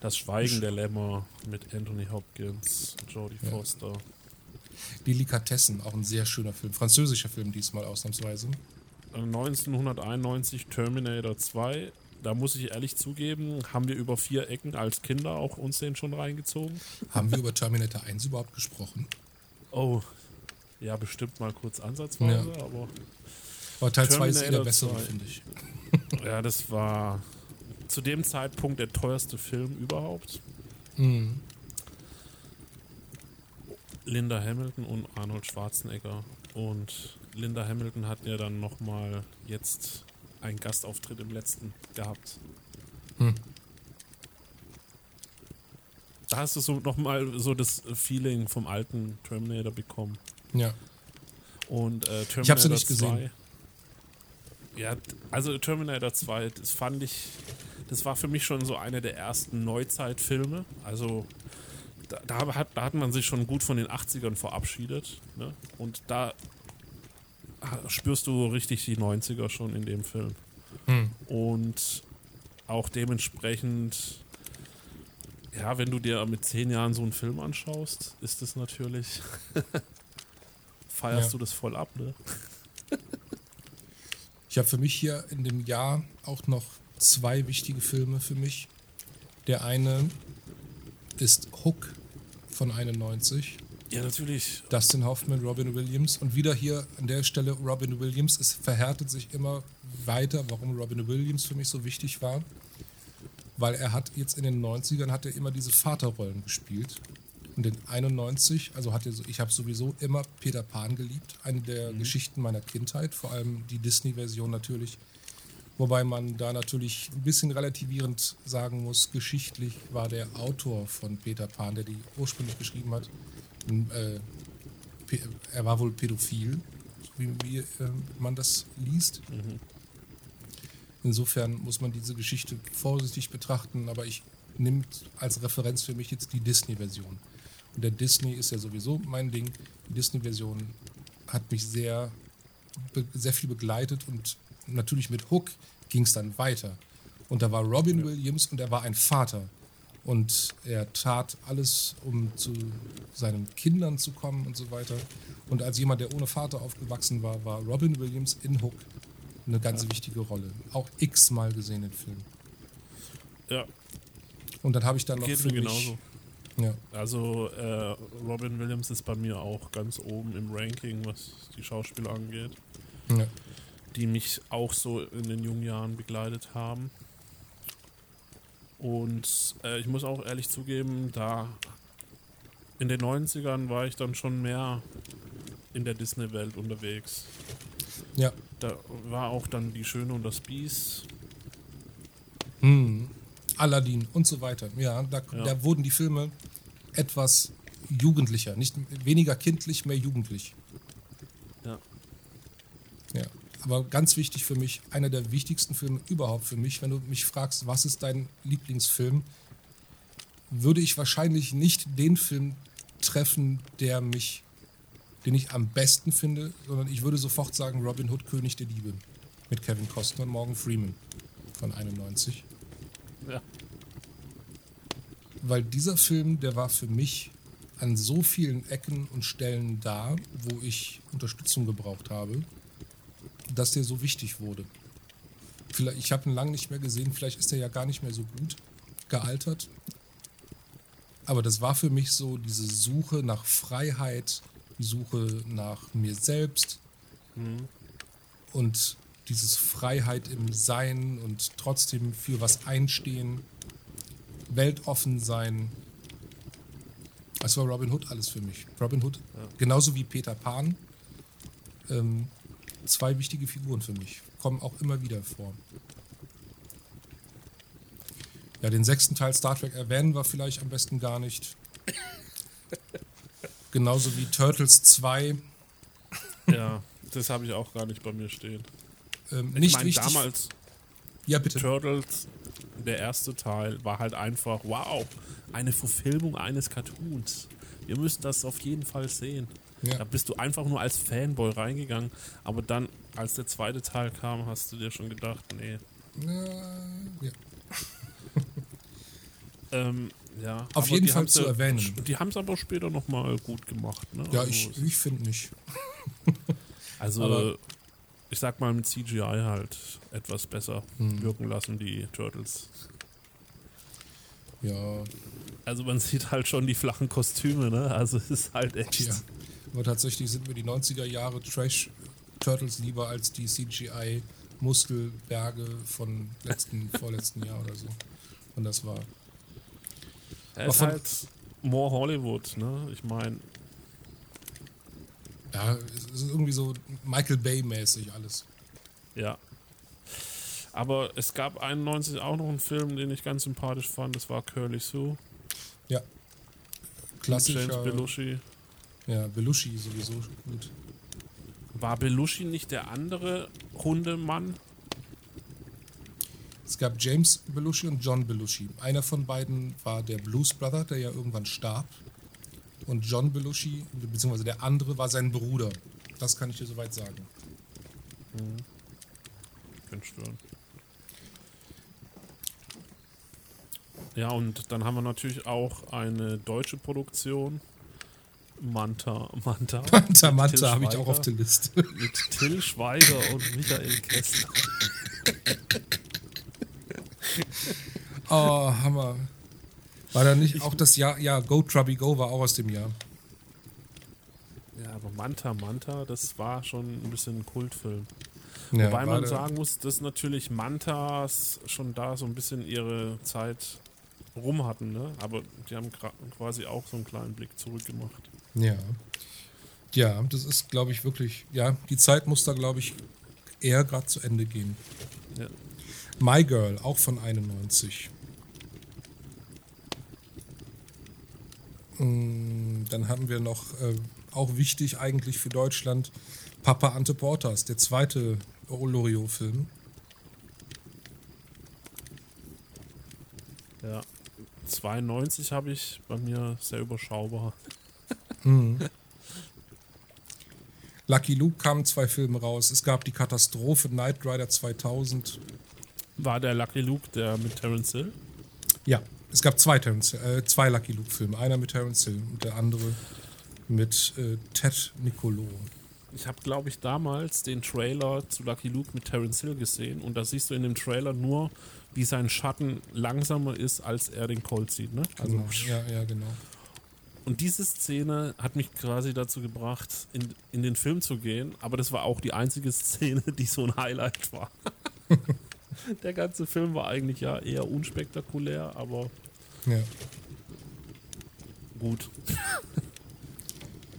Das Schweigen der Lämmer mit Anthony Hopkins, Jodie Ja. Foster. Delikatessen, auch ein sehr schöner Film. Französischer Film diesmal ausnahmsweise. 1991 Terminator 2. Da muss ich ehrlich zugeben, haben wir über vier Ecken als Kinder auch uns den schon reingezogen. Haben wir über Terminator 1 überhaupt gesprochen? Oh, ja, bestimmt mal kurz ansatzweise, aber Aber Teil 2 ist eh der bessere, 2. finde ich. ja, das war zu dem Zeitpunkt der teuerste Film überhaupt. Mhm. Linda Hamilton und Arnold Schwarzenegger. Und Linda Hamilton hat ja dann nochmal jetzt einen Gastauftritt im letzten gehabt. Hm. Da hast du so nochmal so das Feeling vom alten Terminator bekommen. Ja. Und äh, Terminator Ich hab sie nicht 2, gesehen. Ja, also Terminator 2, das fand ich, das war für mich schon so eine der ersten Neuzeitfilme. Also da, da, hat, da hat man sich schon gut von den 80ern verabschiedet. Ne? Und da spürst du richtig die 90er schon in dem Film. Hm. Und auch dementsprechend, ja, wenn du dir mit zehn Jahren so einen Film anschaust, ist es natürlich, feierst Ja. du das voll ab, ne? Ich habe für mich hier in dem Jahr auch noch zwei wichtige Filme für mich. Der eine ist Hook von 91. Ja, natürlich. Dustin Hoffman, Robin Williams. Und wieder hier an der Stelle Robin Williams. Es verhärtet sich immer weiter, warum Robin Williams für mich so wichtig war. Weil er hat jetzt in den 90ern hat er immer diese Vaterrollen gespielt. Und in 91, also hat so, ich habe sowieso immer Peter Pan geliebt. Eine der Geschichten meiner Kindheit, vor allem die Disney-Version natürlich. Wobei man da natürlich ein bisschen relativierend sagen muss, geschichtlich war der Autor von Peter Pan, der die ursprünglich geschrieben hat, äh, er war wohl pädophil, so wie, wie äh, man das liest. Insofern muss man diese Geschichte vorsichtig betrachten, aber ich nehme als Referenz für mich jetzt die Disney-Version. Und der Disney ist ja sowieso mein Ding. Die Disney-Version hat mich sehr, sehr viel begleitet und natürlich mit Hook ging es dann weiter. Und da war Robin Williams und er war ein Vater. Und er tat alles, um zu seinen Kindern zu kommen und so weiter. Und als jemand, der ohne Vater aufgewachsen war, war Robin Williams in Hook eine ganz wichtige Rolle. Auch x-mal gesehen den Film. Ja, Und dann habe ich dann noch geht für mich, genauso. Ja, Also äh, Robin Williams ist bei mir auch ganz oben im Ranking, was die Schauspieler angeht, ja, die mich auch so in den jungen Jahren begleitet haben. Und äh, ich muss auch ehrlich zugeben, da in den 90ern war ich dann schon mehr in der Disney-Welt unterwegs. ja. Da war auch dann Die Schöne und das Biest. Hm. Aladdin und so weiter. Ja, da, Ja. da wurden die Filme etwas jugendlicher, nicht weniger kindlich, mehr jugendlich. Ja. Ja, aber ganz wichtig für mich, einer der wichtigsten Filme überhaupt für mich, wenn du mich fragst, was ist dein Lieblingsfilm, würde ich wahrscheinlich nicht den Film treffen, der mich, den ich am besten finde, sondern ich würde sofort sagen Robin Hood, König der Diebe mit Kevin Costner und Morgan Freeman von 91. Ja. Weil dieser Film, der war für mich an so vielen Ecken und Stellen da, wo ich Unterstützung gebraucht habe, dass der so wichtig wurde. Vielleicht, ich habe ihn lange nicht mehr gesehen, vielleicht ist er ja gar nicht mehr so gut gealtert. Aber das war für mich so diese Suche nach Freiheit, die Suche nach mir selbst Mhm. und dieses Freiheit im Sein und trotzdem für was einstehen, weltoffen sein. Das war Robin Hood alles für mich. Robin Hood, Ja. genauso wie Peter Pan, ähm, zwei wichtige Figuren für mich, kommen auch immer wieder vor. Ja, den sechsten Teil Star Trek erwähnen wir vielleicht am besten gar nicht. Genauso wie Turtles 2. Ja, das habe ich auch gar nicht bei mir stehen. Ähm, Ich nicht meine, wichtig. damals ja, bitte. Turtles, der erste Teil war halt einfach, wow, eine Verfilmung eines Cartoons. Wir müssen das auf jeden Fall sehen. Ja. Da bist du einfach nur als Fanboy reingegangen, aber dann, als der zweite Teil kam, hast du dir schon gedacht, nee. Ja. Ähm, ja. Auf jeden Fall zu erwähnen. Die haben es aber später nochmal gut gemacht. Ne? Ja, Also ich, ich finde nicht. Also, ich sag mal, mit CGI halt etwas besser Hm. wirken lassen, die Turtles. Ja, Also, man sieht halt schon die flachen Kostüme, ne? Also, es ist halt echt. tja. Aber tatsächlich sind mir die 90er Jahre Trash Turtles lieber als die CGI Muskelberge von letzten, vorletzten Jahr oder so. Und das war. Er ist halt more Hollywood, ne? Ich meine, Ja, es ist irgendwie so Michael Bay-mäßig alles. ja. Aber es gab 91 auch noch einen Film, den ich ganz sympathisch fand. Das war Curly Sue. Ja. Klassischer. James Belushi. Ja, Belushi sowieso gut. War Belushi nicht der andere Hundemann? Es gab James Belushi und John Belushi. Einer von beiden war der Blues Brother, der ja irgendwann starb. Und John Belushi, beziehungsweise der andere, war sein Bruder. Das kann ich dir soweit sagen. Könnte stören. Ja, und dann haben wir natürlich auch eine deutsche Produktion. Manta, Manta. Manta, Manta habe ich auch auf der Liste. Mit Till Schweiger und Michael Kessler. Oh, Hammer. War da nicht auch das Jahr, ja, Go Trubby Go war auch aus dem Jahr. Ja, aber Manta, Manta, das war schon ein bisschen ein Kultfilm. Ja, Wobei man sagen muss, dass natürlich Mantas schon da so ein bisschen ihre Zeit rum hatten, ne? Aber die haben quasi auch so einen kleinen Blick zurückgemacht. Ja. Ja, das ist, glaube ich, wirklich, ja, die Zeit muss da, glaube ich, eher gerade zu Ende gehen. Ja. My Girl, auch von 91. Dann haben wir noch, äh, auch wichtig eigentlich für Deutschland, Papa Ante Portas, der zweite Loriot-Film. Ja. 92 habe ich bei mir sehr überschaubar. Lucky Luke kamen zwei Filme raus. Es gab die Katastrophe Knight Rider 2000. War der Lucky Luke der mit Terence Hill? Ja, es gab zwei, Terrence, äh, zwei Lucky Luke-Filme. Einer mit Terence Hill und der andere mit äh, Ted Nicolo. Ich habe, glaube ich, damals den Trailer zu Lucky Luke mit Terence Hill gesehen und da siehst du in dem Trailer nur, wie sein Schatten langsamer ist, als er den Colt sieht. Ne? Also, Genau. Ja, ja, genau. Und diese Szene hat mich quasi dazu gebracht, in, in den Film zu gehen, aber das war auch die einzige Szene, die so ein Highlight war. Der ganze Film war eigentlich ja eher unspektakulär, aber Ja. gut.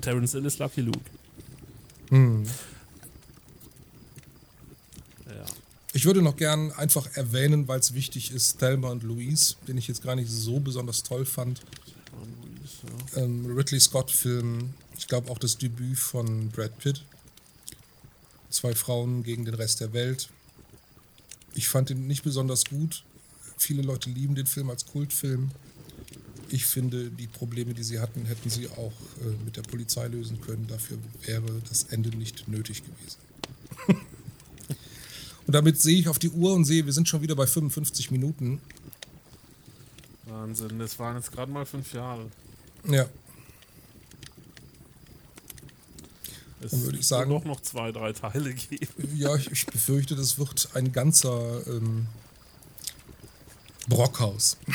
Terence Hill ist Lucky Luke. Hm. Ja. Ich würde noch gern einfach erwähnen, weil es wichtig ist, Thelma und Louise, den ich jetzt gar nicht so besonders toll fand. Ähm, Ridley Scott-Film, ich glaube auch das Debüt von Brad Pitt. Zwei Frauen gegen den Rest der Welt. Ich fand ihn nicht besonders gut. Viele Leute lieben den Film als Kultfilm. Ich finde, die Probleme, die sie hatten, hätten sie auch äh, mit der Polizei lösen können. Dafür wäre das Ende nicht nötig gewesen. und damit sehe ich auf die Uhr und sehe, wir sind schon wieder bei 55 Minuten. Wahnsinn, das waren jetzt gerade mal fünf Jahre. Ja, Es Dann würde ich wird sagen- doch noch zwei, drei Teile geben. Ja, ich, ich befürchte, das wird ein ganzer ähm, Brockhaus.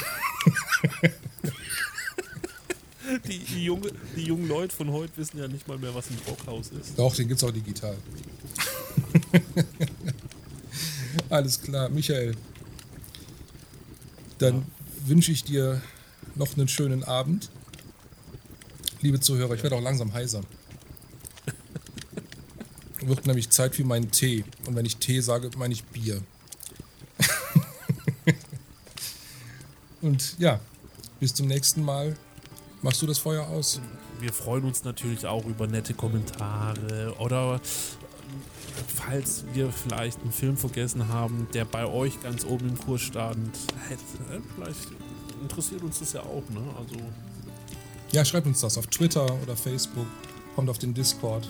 Die, die, junge, die jungen Leute von heute wissen ja nicht mal mehr, was ein Brockhaus ist. Doch, den gibt es auch digital. Alles klar, Michael. Dann wünsche ich dir noch einen schönen Abend. Liebe Zuhörer, ich werde auch langsam heiser. Wird nämlich Zeit für meinen Tee. Und wenn ich Tee sage, meine ich Bier. Und ja, bis zum nächsten Mal. Machst du das Feuer aus? Wir freuen uns natürlich auch über nette Kommentare oder falls wir vielleicht einen Film vergessen haben, der bei euch ganz oben im Kurs stand, vielleicht interessiert uns das ja auch, ne? Also. Ja, schreibt uns das auf Twitter oder Facebook, kommt auf den Discord.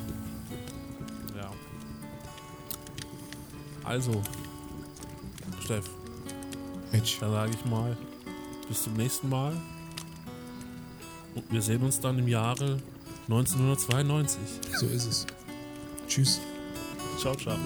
Also, Steff. Mitch. Dann sage ich mal, bis zum nächsten Mal. Und wir sehen uns dann im Jahre 1992. So ist es. Tschüss. Ciao, ciao.